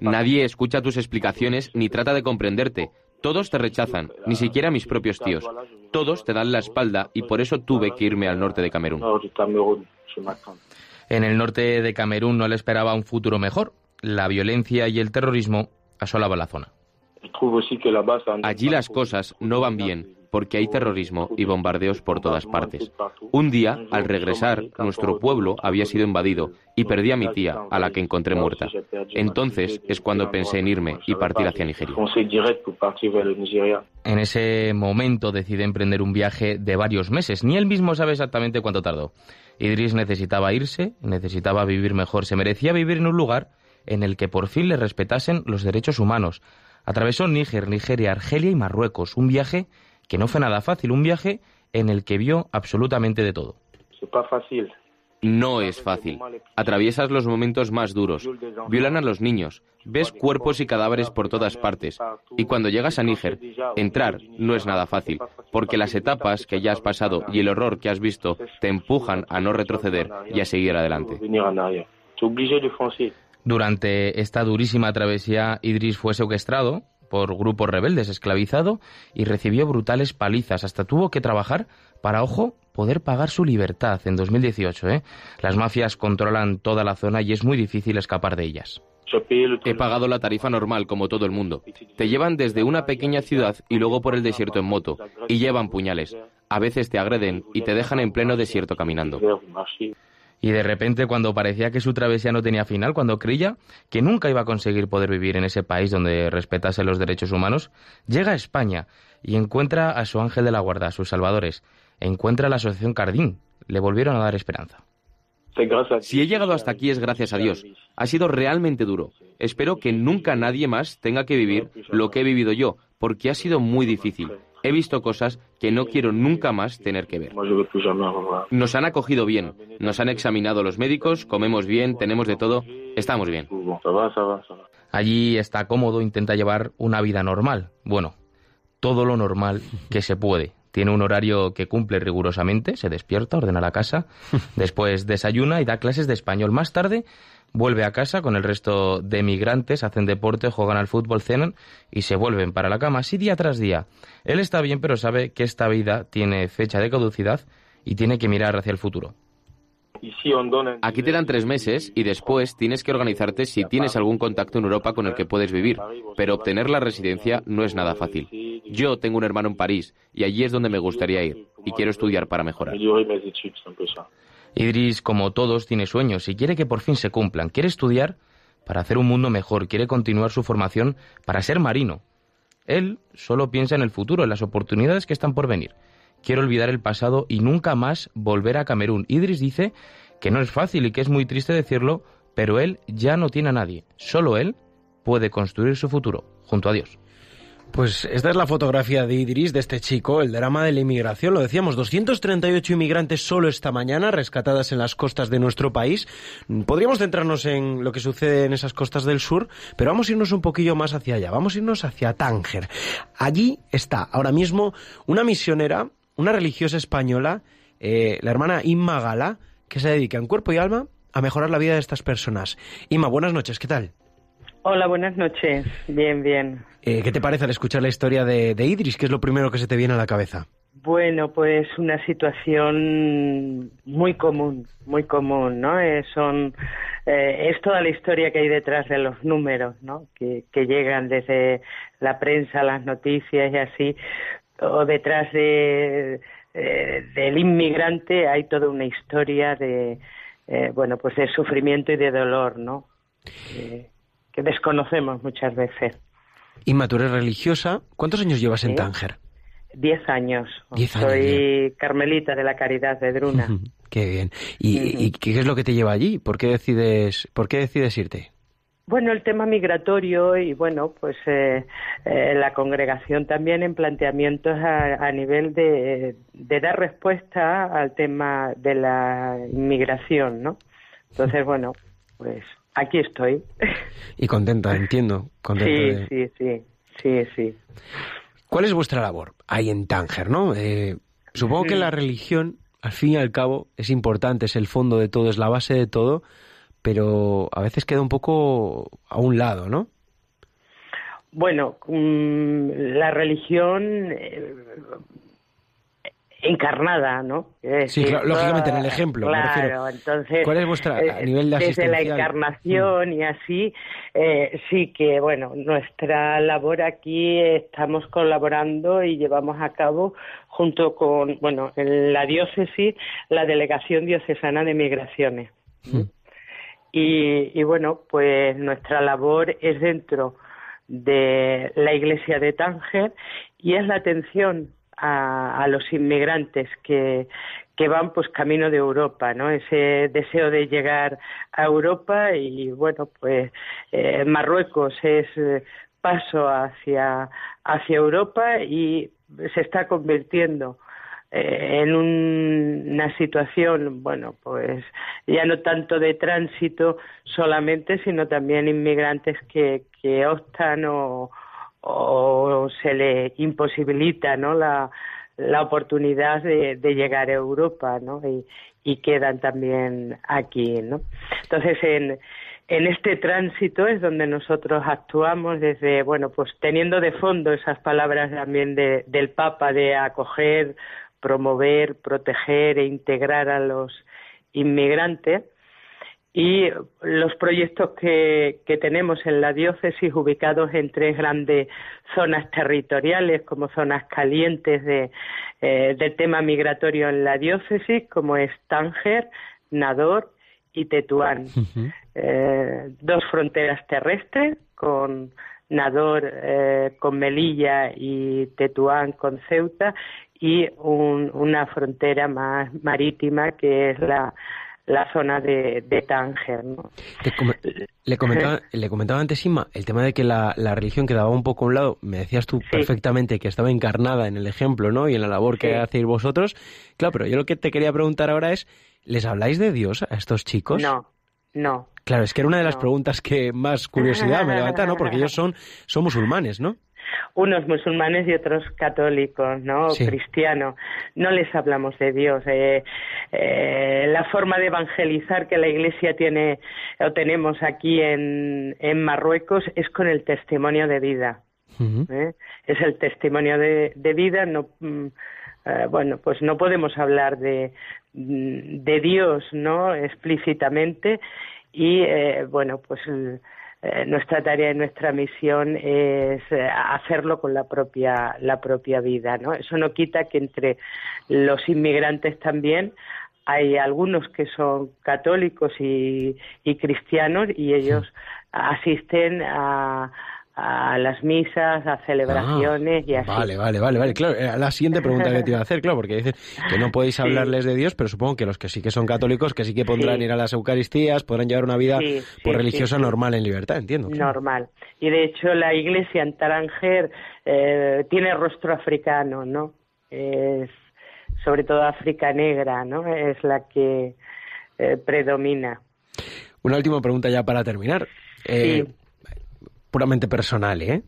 Nadie escucha tus explicaciones ni trata de comprenderte. Todos te rechazan, ni siquiera mis propios tíos. Todos te dan la espalda y por eso tuve que irme al norte de Camerún. En el norte de Camerún no le esperaba un futuro mejor. La violencia y el terrorismo asolaban la zona. Allí las cosas no van bien porque hay terrorismo y bombardeos por todas partes. Un día, al regresar, nuestro pueblo había sido invadido y perdí a mi tía, a la que encontré muerta. Entonces es cuando pensé en irme y partir hacia Nigeria. En ese momento decide emprender un viaje de varios meses. Ni él mismo sabe exactamente cuánto tardó. Idris necesitaba irse, necesitaba vivir mejor, se merecía vivir en un lugar en el que por fin le respetasen los derechos humanos. Atravesó Níger, Nigeria, Argelia y Marruecos, un viaje que no fue nada fácil, un viaje en el que vio absolutamente de todo. No es fácil. Atraviesas los momentos más duros. Violan a los niños. Ves cuerpos y cadáveres por todas partes. Y cuando llegas a Níger, entrar no es nada fácil, porque las etapas que ya has pasado y el horror que has visto te empujan a no retroceder y a seguir adelante. Durante esta durísima travesía, Idris fue secuestrado, por grupos rebeldes, esclavizado y recibió brutales palizas. Hasta tuvo que trabajar para, ojo, poder pagar su libertad en 2018. ¿eh? Las mafias controlan toda la zona y es muy difícil escapar de ellas. He pagado la tarifa normal, como todo el mundo. Te llevan desde una pequeña ciudad y luego por el desierto en moto, y llevan puñales. A veces te agreden y te dejan en pleno desierto caminando. Y de repente, cuando parecía que su travesía no tenía final, cuando creía que nunca iba a conseguir poder vivir en ese país donde respetase los derechos humanos, llega a España y encuentra a su ángel de la guarda, a sus salvadores. Encuentra a la Asociación Cardín. Le volvieron a dar esperanza. Si he llegado hasta aquí es gracias a Dios. Ha sido realmente duro. Espero que nunca nadie más tenga que vivir lo que he vivido yo, porque ha sido muy difícil. He visto cosas que no quiero nunca más tener que ver. Nos han acogido bien, nos han examinado los médicos, comemos bien, tenemos de todo, estamos bien. Allí está cómodo, intenta llevar una vida normal. Bueno, todo lo normal que se puede. Tiene un horario que cumple rigurosamente, se despierta, ordena la casa, <laughs> después desayuna y da clases de español. Más tarde vuelve a casa con el resto de migrantes, hacen deporte, juegan al fútbol, cenan y se vuelven para la cama, así día tras día. Él está bien, pero sabe que esta vida tiene fecha de caducidad y tiene que mirar hacia el futuro. Aquí te dan tres meses y después tienes que organizarte si tienes algún contacto en Europa con el que puedes vivir, pero obtener la residencia no es nada fácil. Yo tengo un hermano en París y allí es donde me gustaría ir y quiero estudiar para mejorar. Idris, como todos, tiene sueños y quiere que por fin se cumplan. Quiere estudiar para hacer un mundo mejor, quiere continuar su formación para ser marino. Él solo piensa en el futuro, en las oportunidades que están por venir. Quiere olvidar el pasado y nunca más volver a Camerún. Idris dice que no es fácil y que es muy triste decirlo, pero él ya no tiene a nadie. Solo él puede construir su futuro, junto a Dios. Pues esta es la fotografía de Idris, de este chico, el drama de la inmigración. Lo decíamos, 238 inmigrantes solo esta mañana, rescatadas en las costas de nuestro país. Podríamos centrarnos en lo que sucede en esas costas del sur, pero vamos a irnos un poquillo más hacia allá. Vamos a irnos hacia Tánger. Allí está ahora mismo una misionera, una religiosa española, eh, la hermana Inma Gala, que se dedica en cuerpo y alma a mejorar la vida de estas personas. Inma, buenas noches, ¿qué tal? Hola, buenas noches. Bien, bien. Eh, ¿Qué te parece al escuchar la historia de, Idris? ¿Qué es lo primero que se te viene a la cabeza? Bueno, pues una situación muy común, muy común, ¿no? Eh, son, eh, es toda la historia que hay detrás de los números, ¿no? Que, llegan desde la prensa, las noticias y así, o detrás de, del inmigrante hay toda una historia de, bueno, pues de sufrimiento y de dolor, ¿no? Que desconocemos muchas veces. Inma, tú eres religiosa. ¿Cuántos años llevas en Tánger? Diez años. Soy carmelita de la Caridad de Druna. <laughs> qué bien. ¿Y, qué es lo que te lleva allí? ¿Por qué decides, por qué decides irte? Bueno, el tema migratorio y bueno, pues eh, eh, la congregación también en planteamientos a, nivel de, de, dar respuesta al tema de la inmigración, ¿no? Entonces, <laughs> bueno, pues Aquí estoy. Y contenta, entiendo. sí, sí, sí, sí, sí. ¿Cuál es vuestra labor ahí en Tánger, no? Eh, supongo que la religión, al fin y al cabo, es importante, es el fondo de todo, es la base de todo, pero a veces queda un poco a un lado, ¿no? Bueno, mm, la religión eh, encarnada, ¿no? sí, lógicamente en el ejemplo. Claro, entonces. ¿Cuál es vuestra a eh, nivel de Desde la encarnación y así, eh, sí que, bueno, nuestra labor aquí estamos colaborando y llevamos a cabo junto con, bueno, en la diócesis, la Delegación Diocesana de Migraciones. Mm. Y, y bueno, pues nuestra labor es dentro de la Iglesia de Tánger y es la atención a, los inmigrantes que, que van pues camino de Europa, ¿no? Ese deseo de llegar a Europa y bueno, pues eh, Marruecos es eh, paso hacia, hacia Europa y se está convirtiendo eh, en una situación, bueno, pues ya no tanto de tránsito solamente, sino también inmigrantes que, que optan o, o se le imposibilita ¿no? la, la oportunidad de, de, llegar a Europa ¿no? y, y quedan también aquí. ¿no? Entonces, en, en este tránsito es donde nosotros actuamos desde, bueno, pues teniendo de fondo esas palabras también de, del Papa de acoger, promover, proteger e integrar a los inmigrantes y los proyectos que, tenemos en la diócesis ubicados en tres grandes zonas territoriales como zonas calientes de, eh, del tema migratorio en la diócesis como es Tánger, Nador y Tetuán. Eh, dos fronteras terrestres con Nador eh, con Melilla y Tetuán con Ceuta y una frontera más marítima que es la, la zona de, de Tánger. ¿no? le, comentaba, <laughs> le comentaba antes, Inma, el tema de que la, la, religión quedaba un poco a un lado. Me decías tú perfectamente que estaba encarnada en el ejemplo ¿no? y en la labor que hacéis vosotros. Claro, pero yo lo que te quería preguntar ahora es, ¿les habláis de Dios a estos chicos? No, no. Claro, es que era una de las preguntas que más curiosidad me levanta, ¿no? Porque ellos son, son musulmanes, ¿no? Unos musulmanes y otros católicos, ¿no? Cristianos. No les hablamos de Dios. Eh, eh, la forma de evangelizar que la Iglesia tiene o tenemos aquí en, en Marruecos es con el testimonio de vida. ¿eh? Es el testimonio de, de vida. No, mm, bueno, pues no podemos hablar de, de Dios, ¿no? Explícitamente y bueno, pues eh, nuestra tarea y nuestra misión es eh, hacerlo con la propia la propia vida no eso no quita que entre los inmigrantes también hay algunos que son católicos y, y cristianos y ellos asisten a, a las misas, a celebraciones y así. Vale, vale, vale, vale. Claro, la siguiente pregunta que te iba a hacer, claro, porque dices que no podéis <laughs> hablarles de Dios, pero supongo que los que sí que son católicos, que sí que podrán ir a las Eucaristías, podrán llevar una vida pues, religiosa normal en libertad, entiendo. Normal. Y de hecho la iglesia en Taranger eh, tiene rostro africano, ¿no? Es sobre todo África negra, ¿no? Es la que eh, predomina. Una última pregunta ya para terminar. Eh, puramente personal, ¿eh?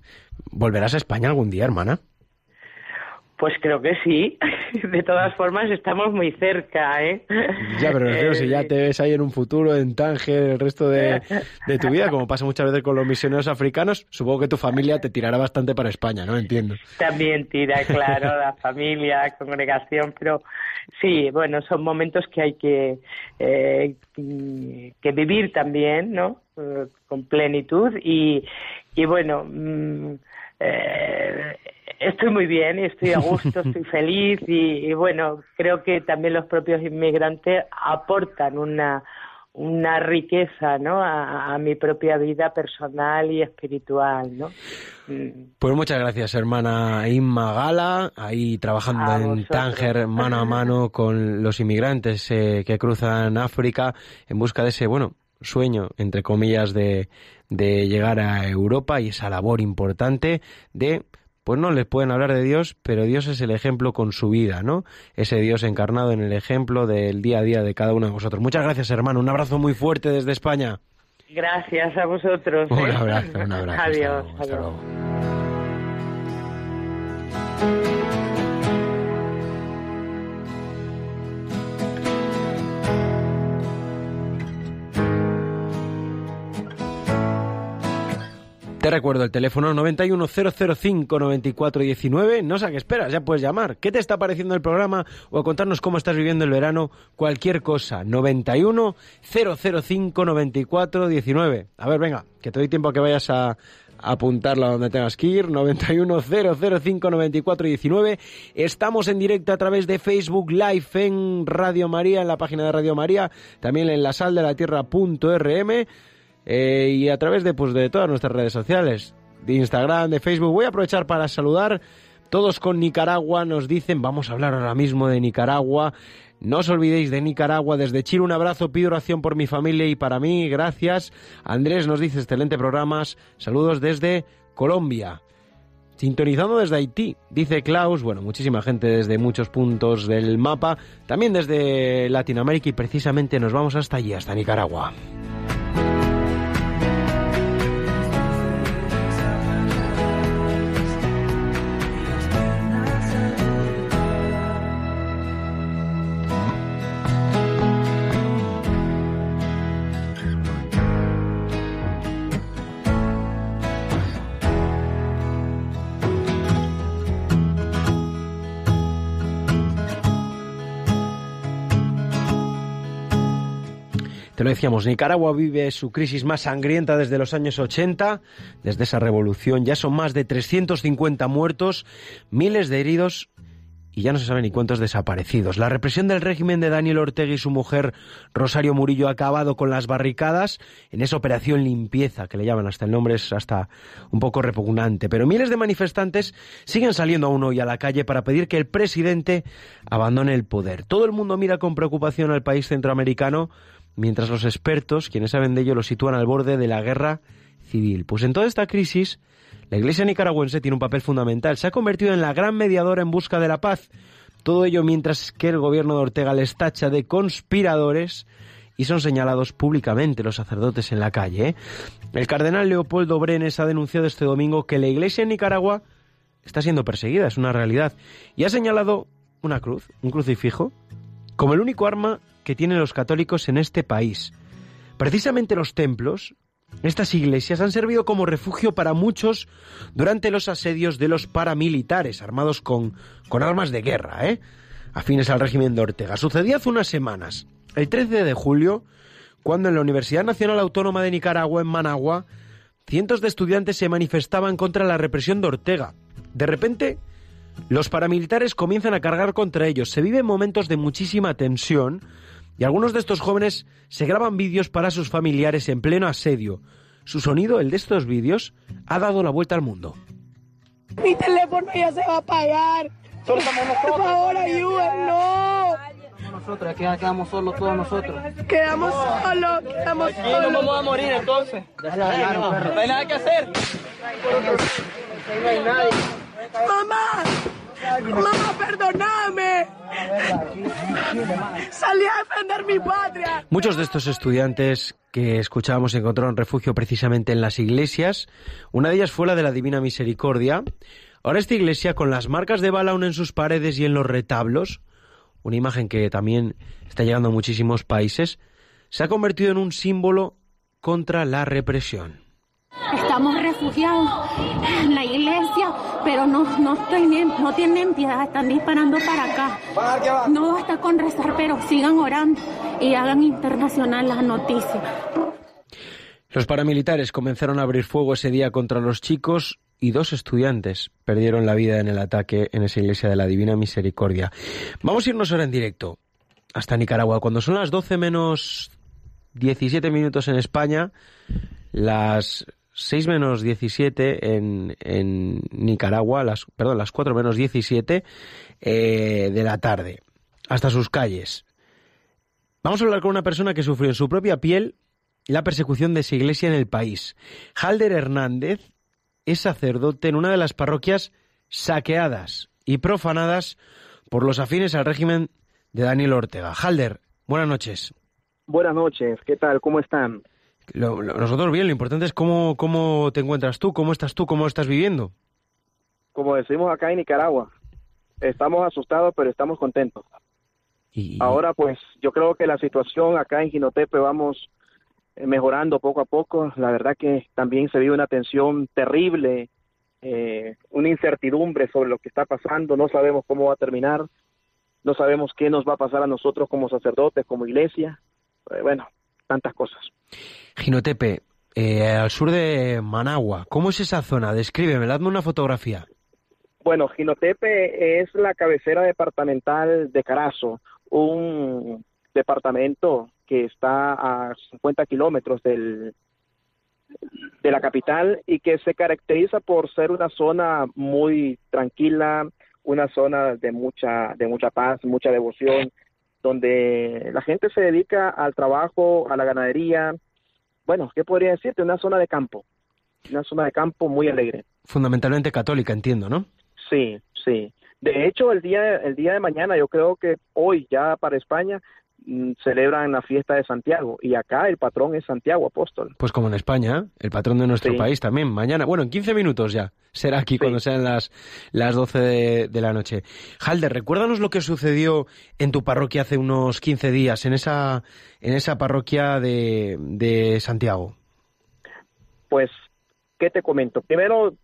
¿Volverás a España algún día, hermana? Pues creo que sí. <laughs> De todas formas, estamos muy cerca, ¿eh? Ya, pero si ya te ves ahí en un futuro, en Tánger, el resto de, tu vida, como pasa muchas veces con los misioneros africanos, supongo que tu familia te tirará bastante para España, ¿no? Entiendo. También tira, claro, la <laughs> familia, la congregación, pero sí, bueno, son momentos que hay que, eh, que vivir también, ¿no? Eh, con plenitud y, y bueno, mm, eh, estoy muy bien, estoy a gusto, <laughs> estoy feliz y, bueno, creo que también los propios inmigrantes aportan una, una riqueza ¿no? A, mi propia vida personal y espiritual. ¿no? Mm. Pues muchas gracias, hermana Inma Gala, ahí trabajando en Tánger mano a mano <laughs> con los inmigrantes eh, que cruzan África en busca de ese, bueno, sueño, entre comillas, de, de llegar a Europa y esa labor importante de pues no les pueden hablar de Dios, pero Dios es el ejemplo con su vida, ¿no? Ese Dios encarnado en el ejemplo del día a día de cada uno de vosotros. Muchas gracias, hermano. Un abrazo muy fuerte desde España. Gracias a vosotros. Un ¿eh? abrazo, un abrazo. <laughs> adiós. adiós. Recuerdo el teléfono 910059419. No sé a qué esperas, ya puedes llamar. ¿Qué te está pareciendo el programa o a contarnos cómo estás viviendo el verano? Cualquier cosa. 910059419. A ver, venga, que te doy tiempo a que vayas a, apuntarla donde tengas que ir, 910059419. Estamos en directo a través de Facebook Live en Radio María, en la página de Radio María, también en la sal de la tierra.rm eh, y a través de, pues, de todas nuestras redes sociales, de Instagram, de Facebook. Voy a aprovechar para saludar. Todos con Nicaragua nos dicen, vamos a hablar ahora mismo de Nicaragua. No os olvidéis de Nicaragua. Desde Chile un abrazo, pido oración por mi familia y para mí. Gracias. Andrés nos dice excelente programas. Saludos desde Colombia. Sintonizando desde Haití, dice Klaus, bueno, muchísima gente desde muchos puntos del mapa, también desde Latinoamérica y precisamente nos vamos hasta allí, hasta Nicaragua. Te lo decíamos, Nicaragua vive su crisis más sangrienta desde los años 80, desde esa revolución. Ya son más de 350 muertos, miles de heridos y ya no se sabe ni cuántos desaparecidos. La represión del régimen de Daniel Ortega y su mujer Rosario Murillo ha acabado con las barricadas en esa operación limpieza que le llaman, hasta el nombre es hasta un poco repugnante, pero miles de manifestantes siguen saliendo aún hoy a la calle para pedir que el presidente abandone el poder. Todo el mundo mira con preocupación al país centroamericano, mientras los expertos, quienes saben de ello, lo sitúan al borde de la guerra civil. Pues en toda esta crisis la Iglesia nicaragüense tiene un papel fundamental. Se ha convertido en la gran mediadora en busca de la paz. Todo ello mientras que el gobierno de Ortega les tacha de conspiradores y son señalados públicamente los sacerdotes en la calle. ¿eh? El cardenal Leopoldo Brenes ha denunciado este domingo que la Iglesia en Nicaragua está siendo perseguida, es una realidad, y ha señalado una cruz, un crucifijo, como el único arma que tienen los católicos en este país. Precisamente los templos, estas iglesias han servido como refugio para muchos durante los asedios de los paramilitares armados con, con armas de guerra, ¿eh? afines al régimen de Ortega. Sucedió hace unas semanas, el 13 de julio, cuando en la Universidad Nacional Autónoma de Nicaragua, en Managua, cientos de estudiantes se manifestaban contra la represión de Ortega. De repente, los paramilitares comienzan a cargar contra ellos. Se viven momentos de muchísima tensión y algunos de estos jóvenes se graban vídeos para sus familiares en pleno asedio. Su sonido, el de estos vídeos, ha dado la vuelta al mundo. Mi teléfono ya se va a apagar. Por favor, ayúdennos. Nosotros, aquí quedamos solos todos nosotros. Quedamos solos, quedamos Aquí nos solos. vamos a morir entonces. No hay nada que hacer. No hay nadie. Mamá, mamá, perdóname. Salí a defender mi patria. Muchos de estos estudiantes que escuchábamos encontraron refugio precisamente en las iglesias. Una de ellas fue la de la Divina Misericordia. Ahora esta iglesia, con las marcas de bala aún en sus paredes y en los retablos, una imagen que también está llegando a muchísimos países, se ha convertido en un símbolo contra la represión. Estamos refugiados en la iglesia, pero no, no, tienen, no tienen piedad, están disparando para acá. No basta con rezar, pero sigan orando y hagan internacional las noticias. Los paramilitares comenzaron a abrir fuego ese día contra los chicos y dos estudiantes perdieron la vida en el ataque en esa iglesia de la Divina Misericordia. Vamos a irnos ahora en directo hasta Nicaragua. Cuando son las 12 menos 17 minutos en España, las 6 menos 17 en, en Nicaragua, las, perdón, las 4 menos 17 eh, de la tarde, hasta sus calles. Vamos a hablar con una persona que sufrió en su propia piel la persecución de esa iglesia en el país. Halder Hernández es sacerdote en una de las parroquias saqueadas y profanadas por los afines al régimen de Daniel Ortega. Halder, buenas noches. Buenas noches, ¿qué tal? ¿Cómo están? Lo- lo- nosotros bien, lo importante es cómo, cómo te encuentras tú, cómo estás tú, cómo estás viviendo. Como decimos acá en Nicaragua, estamos asustados, pero estamos contentos. Ahora, pues, yo creo que la situación acá en Ginotepe vamos eh, mejorando poco a poco. La verdad que también se vive una tensión terrible, eh, una incertidumbre sobre lo que está pasando. No sabemos cómo va a terminar, no sabemos qué nos va a pasar a nosotros como sacerdotes, como iglesia. Eh, bueno, tantas cosas. Ginotepe, eh, al sur de Managua, ¿cómo es esa zona? Descríbeme, hazme una fotografía. Bueno, Ginotepe es la cabecera departamental de Carazo, un departamento que está a 50 kilómetros del, de la capital y que se caracteriza por ser una zona muy tranquila, una zona de mucha, de mucha paz, mucha devoción, donde la gente se dedica al trabajo, a la ganadería. Bueno, ¿qué podría decirte? Una zona de campo, una zona de campo muy alegre. Fundamentalmente católica, entiendo, ¿no? Sí, sí. De hecho, el día, el día de mañana, yo creo que hoy ya para España celebran la fiesta de Santiago y acá el patrón es Santiago Apóstol. Pues como en España, el patrón de nuestro Sí. país también. Mañana, bueno, en 15 minutos ya. Será aquí cuando sean las, las 12 de, de la noche. Halder, recuérdanos lo que sucedió en tu parroquia hace unos 15 días, en esa, en esa parroquia de, de Santiago. Pues, ¿qué te comento? Primero,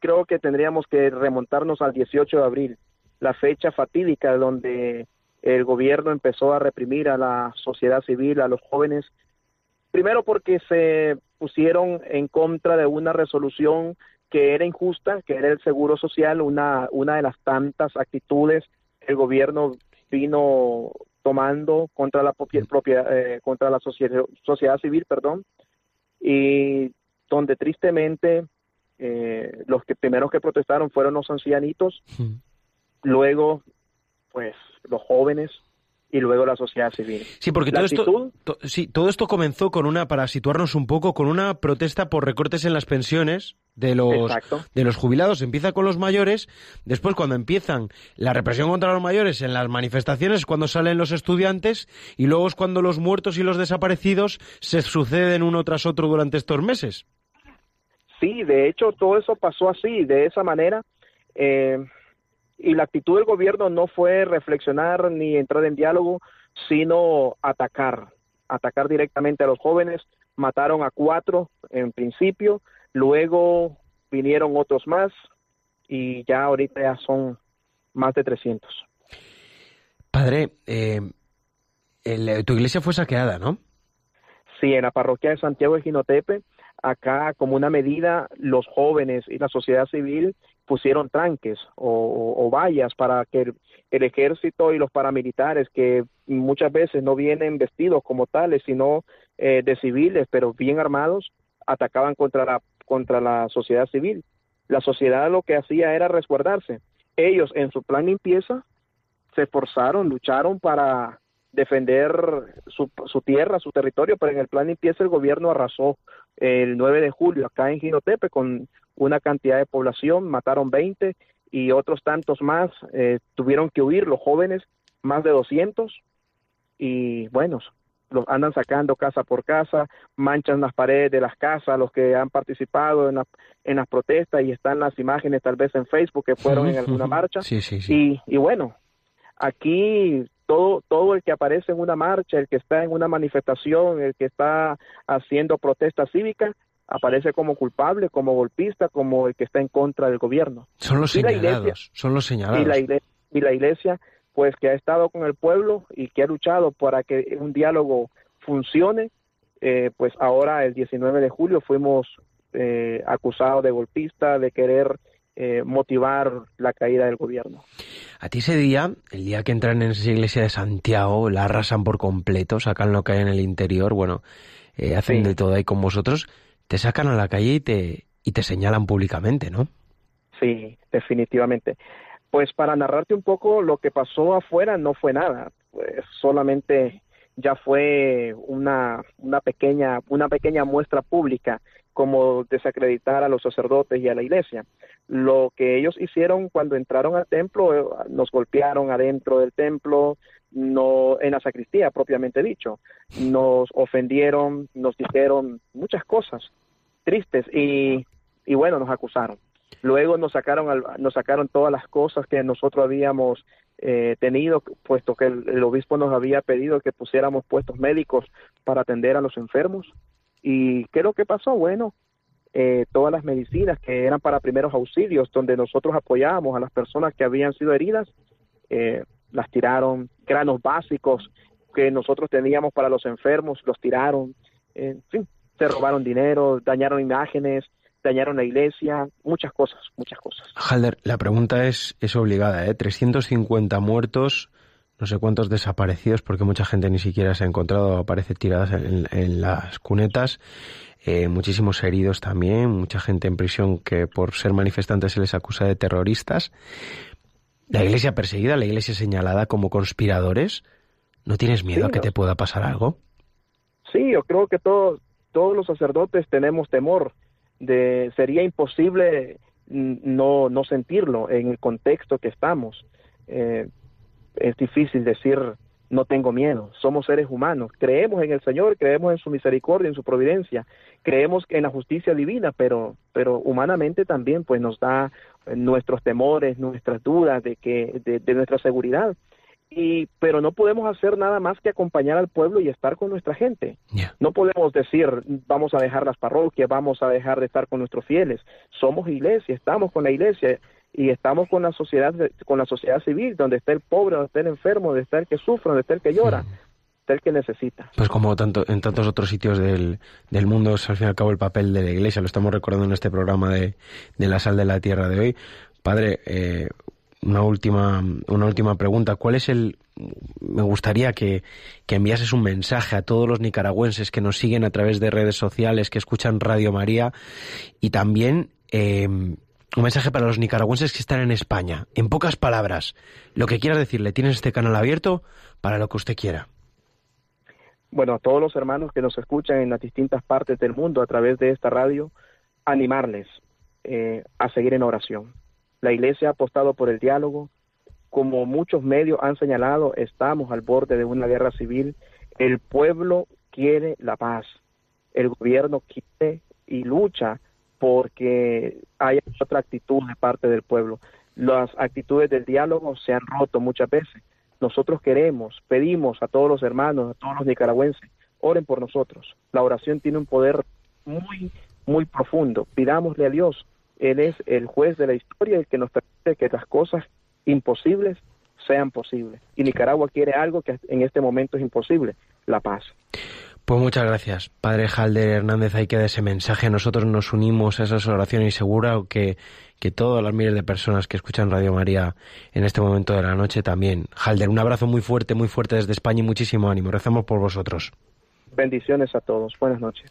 creo que tendríamos que remontarnos al 18 de abril, la fecha fatídica donde el gobierno empezó a reprimir a la sociedad civil, a los jóvenes, primero porque se pusieron en contra de una resolución que era injusta, que era el seguro social, una, una de las tantas actitudes el gobierno vino tomando contra la propia, eh, contra la sociedad, sociedad civil, perdón, y donde tristemente eh, los que primeros que protestaron fueron los ancianitos, luego pues los jóvenes y luego la sociedad civil. Sí, porque todo esto, sí, todo esto comenzó con una, para situarnos un poco, con una protesta por recortes en las pensiones de los, de los jubilados. Empieza con los mayores, después cuando empiezan la represión contra los mayores en las manifestaciones es cuando salen los estudiantes y luego es cuando los muertos y los desaparecidos se suceden uno tras otro durante estos meses. Sí, de hecho todo eso pasó así, de esa manera. Eh, y la actitud del gobierno no fue reflexionar ni entrar en diálogo, sino atacar, atacar directamente a los jóvenes. Mataron a cuatro en principio, luego vinieron otros más y ya ahorita ya son más de 300. Padre, eh, tu iglesia fue saqueada, ¿no? Sí, en la parroquia de Santiago de Ginotepe, acá como una medida, los jóvenes y la sociedad civil pusieron tranques o, vallas para que el, ejército y los paramilitares, que muchas veces no vienen vestidos como tales, sino eh, de civiles, pero bien armados, atacaban contra la, contra la sociedad civil. La sociedad lo que hacía era resguardarse. Ellos en su plan limpieza se esforzaron, lucharon para defender su, su, tierra, su territorio, pero en el plan limpieza el gobierno arrasó el 9 de julio acá en Ginotepe con una cantidad de población, mataron 20 y otros tantos más eh, tuvieron que huir, los jóvenes, más de 200 y bueno, los andan sacando casa por casa, manchan las paredes de las casas, los que han participado en, en las protestas y están las imágenes tal vez en Facebook que fueron en <laughs> alguna marcha. Y, y bueno, aquí todo, todo el que aparece en una marcha, el que está en una manifestación, el que está haciendo protesta cívica, aparece como culpable, como golpista, como el que está en contra del gobierno. Son los señalados, son los señalados. Y la, iglesia, y la iglesia, pues que ha estado con el pueblo y que ha luchado para que un diálogo funcione, eh, pues ahora el 19 de julio fuimos eh, acusados de golpista, de querer eh, motivar la caída del gobierno. A ti ese día, el día que entran en esa iglesia de Santiago, la arrasan por completo, sacan lo que hay en el interior, bueno, hacen de todo ahí con vosotros te sacan a la calle y te, y te señalan públicamente, ¿no? Sí, definitivamente. Pues para narrarte un poco lo que pasó afuera no fue nada, pues solamente ya fue una, una pequeña una pequeña muestra pública como desacreditar a los sacerdotes y a la iglesia. Lo que ellos hicieron cuando entraron al templo, eh, nos golpearon adentro del templo, no en la sacristía propiamente dicho, nos ofendieron, nos dijeron muchas cosas tristes y, y bueno, nos acusaron. Luego nos sacaron, nos sacaron todas las cosas que nosotros habíamos eh, tenido, puesto que el, obispo nos había pedido que pusiéramos puestos médicos para atender a los enfermos. ¿Y qué es lo que pasó? Bueno, eh, todas las medicinas que eran para primeros auxilios, donde nosotros apoyábamos a las personas que habían sido heridas, eh, las tiraron, granos básicos que nosotros teníamos para los enfermos, los tiraron, en fin, se robaron dinero, dañaron imágenes, dañaron la iglesia, muchas cosas, muchas cosas. Halder, la pregunta es, es obligada, ¿eh? 350 muertos, no sé cuántos desaparecidos, porque mucha gente ni siquiera se ha encontrado, aparece tiradas en, las cunetas, eh, muchísimos heridos también, mucha gente en prisión que por ser manifestantes se les acusa de terroristas. La iglesia perseguida, la iglesia señalada como conspiradores. ¿No tienes miedo a que te pueda pasar algo? Sí, yo creo que todos todos los sacerdotes tenemos temor de sería imposible no, no sentirlo en el contexto que estamos. Eh, es difícil decir no tengo miedo, somos seres humanos, creemos en el Señor, creemos en su misericordia, en su providencia, creemos en la justicia divina, pero, pero humanamente también pues nos da nuestros temores, nuestras dudas de que, de nuestra seguridad y pero no podemos hacer nada más que acompañar al pueblo y estar con nuestra gente. No podemos decir vamos a dejar las parroquias, vamos a dejar de estar con nuestros fieles. Somos iglesia, estamos con la iglesia y estamos con la sociedad con la sociedad civil, donde está el pobre, donde está el enfermo, donde está el que sufre, donde está el que llora. está el que necesita. Pues como tanto en tantos otros sitios del, del mundo es al fin y al cabo el papel de la Iglesia, lo estamos recordando en este programa de, de la sal de la tierra de hoy. Padre, eh, una última, una última pregunta. ¿Cuál es el, me gustaría que, que, enviases un mensaje a todos los nicaragüenses que nos siguen a través de redes sociales, que escuchan Radio María y también eh, un mensaje para los nicaragüenses que están en España. En pocas palabras, lo que quieras decirle, tienes este canal abierto para lo que usted quiera. Bueno, a todos los hermanos que nos escuchan en las distintas partes del mundo a través de esta radio, animarles eh, a seguir en oración. La Iglesia ha apostado por el diálogo. Como muchos medios han señalado, estamos al borde de una guerra civil. El pueblo quiere la paz. El gobierno quiere y lucha porque haya otra actitud de parte del pueblo. Las actitudes del diálogo se han roto muchas veces. Nosotros queremos, pedimos a todos los hermanos, a todos los nicaragüenses, oren por nosotros. La oración tiene un poder muy, muy profundo. Pidámosle a Dios. Él es el juez de la historia, el que nos permite que las cosas imposibles sean posibles. Y Nicaragua quiere algo que en este momento es imposible, la paz. Pues muchas gracias, Padre Halder Hernández. Ahí queda ese mensaje. Nosotros nos unimos a esas oraciones y seguro que, que todas las miles de personas que escuchan Radio María en este momento de la noche también. Halder, un abrazo muy fuerte, muy fuerte desde España y muchísimo ánimo. Rezamos por vosotros. Bendiciones a todos. Buenas noches.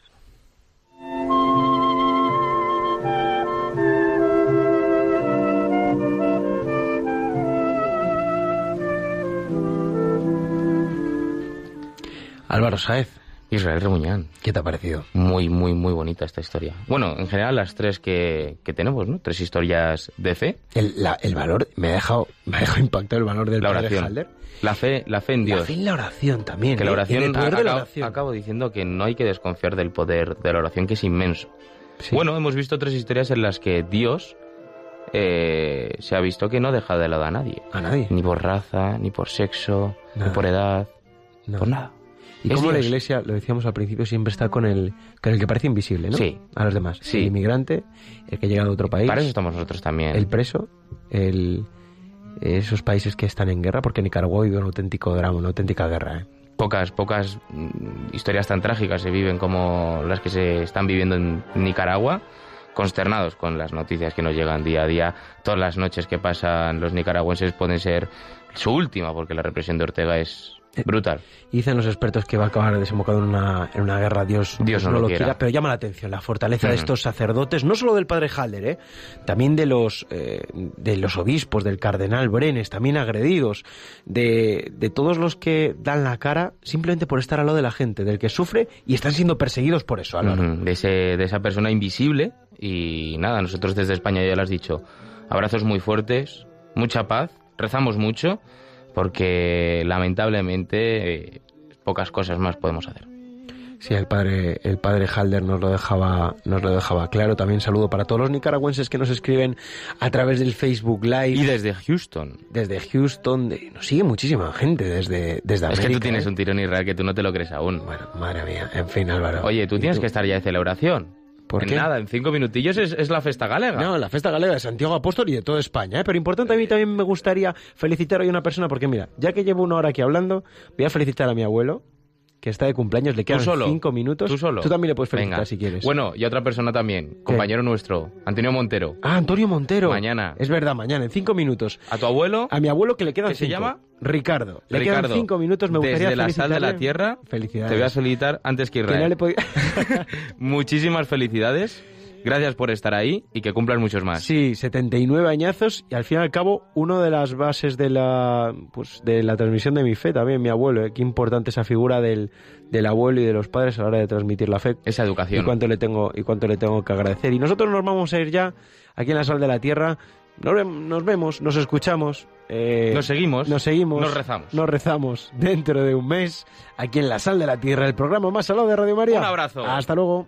Álvaro Saez. Israel Remuñán. ¿Qué te ha parecido? Muy, muy, muy bonita esta historia. Bueno, en general las tres que, que tenemos, ¿no? Tres historias de fe. El, la, el valor, me ha dejado, me ha dejado impactado el valor del la oración. Halder. La fe, la fe en Dios. La fe en la oración también. Que la ¿eh? oración, En el poder de la acabo, oración. acabo diciendo que no hay que desconfiar del poder de la oración, que es inmenso. Bueno, hemos visto tres historias en las que Dios eh, se ha visto que no deja de lado a nadie. A nadie. Ni por raza, ni por sexo, ni por edad, No. por nada. Y Es como la iglesia, lo decíamos al principio, siempre está con el, con el que parece invisible, ¿no? Sí. A los demás. Sí. El inmigrante, el que llega de otro país. Para eso estamos nosotros también. El preso, el, esos países que están en guerra, porque Nicaragua vive un auténtico drama, una auténtica guerra, ¿eh? Pocas, pocas mm, historias tan trágicas se viven como las que se están viviendo en Nicaragua. Consternados con las noticias que nos llegan día a día. Todas las noches que pasan los nicaragüenses pueden ser su última, porque la represión de Ortega es brutal. Y dicen los expertos que va a acabar desembocado en una, en una guerra, Dios, Dios no lo quiera. pero llama la atención la fortaleza de estos sacerdotes, no solo del padre Halder, ¿eh? también de los, eh, de los obispos, del cardenal Brenes, también agredidos, de, de todos los que dan la cara simplemente por estar al lado de la gente, del que sufre y están siendo perseguidos por eso, Álvaro. De, ese, de esa persona invisible. Y nada, nosotros desde España ya lo has dicho. Abrazos muy fuertes, mucha paz, rezamos mucho, porque lamentablemente eh, pocas cosas más podemos hacer. Sí, el padre, el padre Halder nos lo dejaba, nos lo dejaba claro. También saludo para todos los nicaragüenses que nos escriben a través del Facebook Live. Y desde Houston. Desde Houston, de- nos sigue muchísima gente desde, desde es América. que tú tienes ¿eh? un tirón Israel que tú no te lo crees aún. Bueno, madre mía. En fin, Álvaro. Oye, tú ¿Y tienes que estar ya de celebración. ¿Por En qué? Nada, en cinco minutillos es, es la festa galega. No, la fiesta galega de Santiago Apóstol y de toda España, ¿eh? Pero importante, a mí también me gustaría felicitar hoy a una persona, porque mira, ya que llevo una hora aquí hablando, voy a felicitar a mi abuelo, que está de cumpleaños, le ¿Tú quedan solo? cinco minutos. ¿Tú solo? Tú también le puedes felicitar Venga. si quieres. Bueno, y otra persona también, compañero nuestro, Antonio Montero. Ah, Antonio Montero. Mañana. Es verdad, mañana, en cinco minutos. A tu abuelo, A mi abuelo que le quedan ¿Qué se cinco. llama? Ricardo. Le Ricardo, quedan cinco minutos, me gustaría desde la sal de la tierra, Felicidades. te voy a felicitar antes que Que Israel. no le podía- <laughs> Muchísimas felicidades. Gracias por estar ahí y que cumplan muchos más. Sí, 79 añazos y al fin y al cabo una de las bases de la pues de la transmisión de mi fe también mi abuelo, ¿eh? qué importante esa figura del, del abuelo y de los padres a la hora de transmitir la fe. Esa educación. Y cuánto le tengo y cuánto le tengo que agradecer. Y nosotros nos vamos a ir ya aquí en la sal de la tierra. Nos, ve- nos vemos, nos escuchamos. eh, Nos seguimos. Nos seguimos. Nos rezamos. Nos rezamos dentro de un mes aquí en la sal de la tierra, el programa más salado de Radio María. Un abrazo. Hasta luego.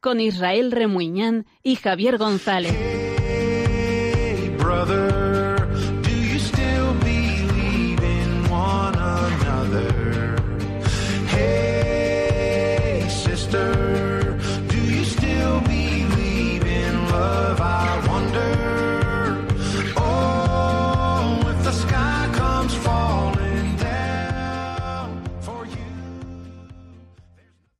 con Israel Remuñán y Javier González.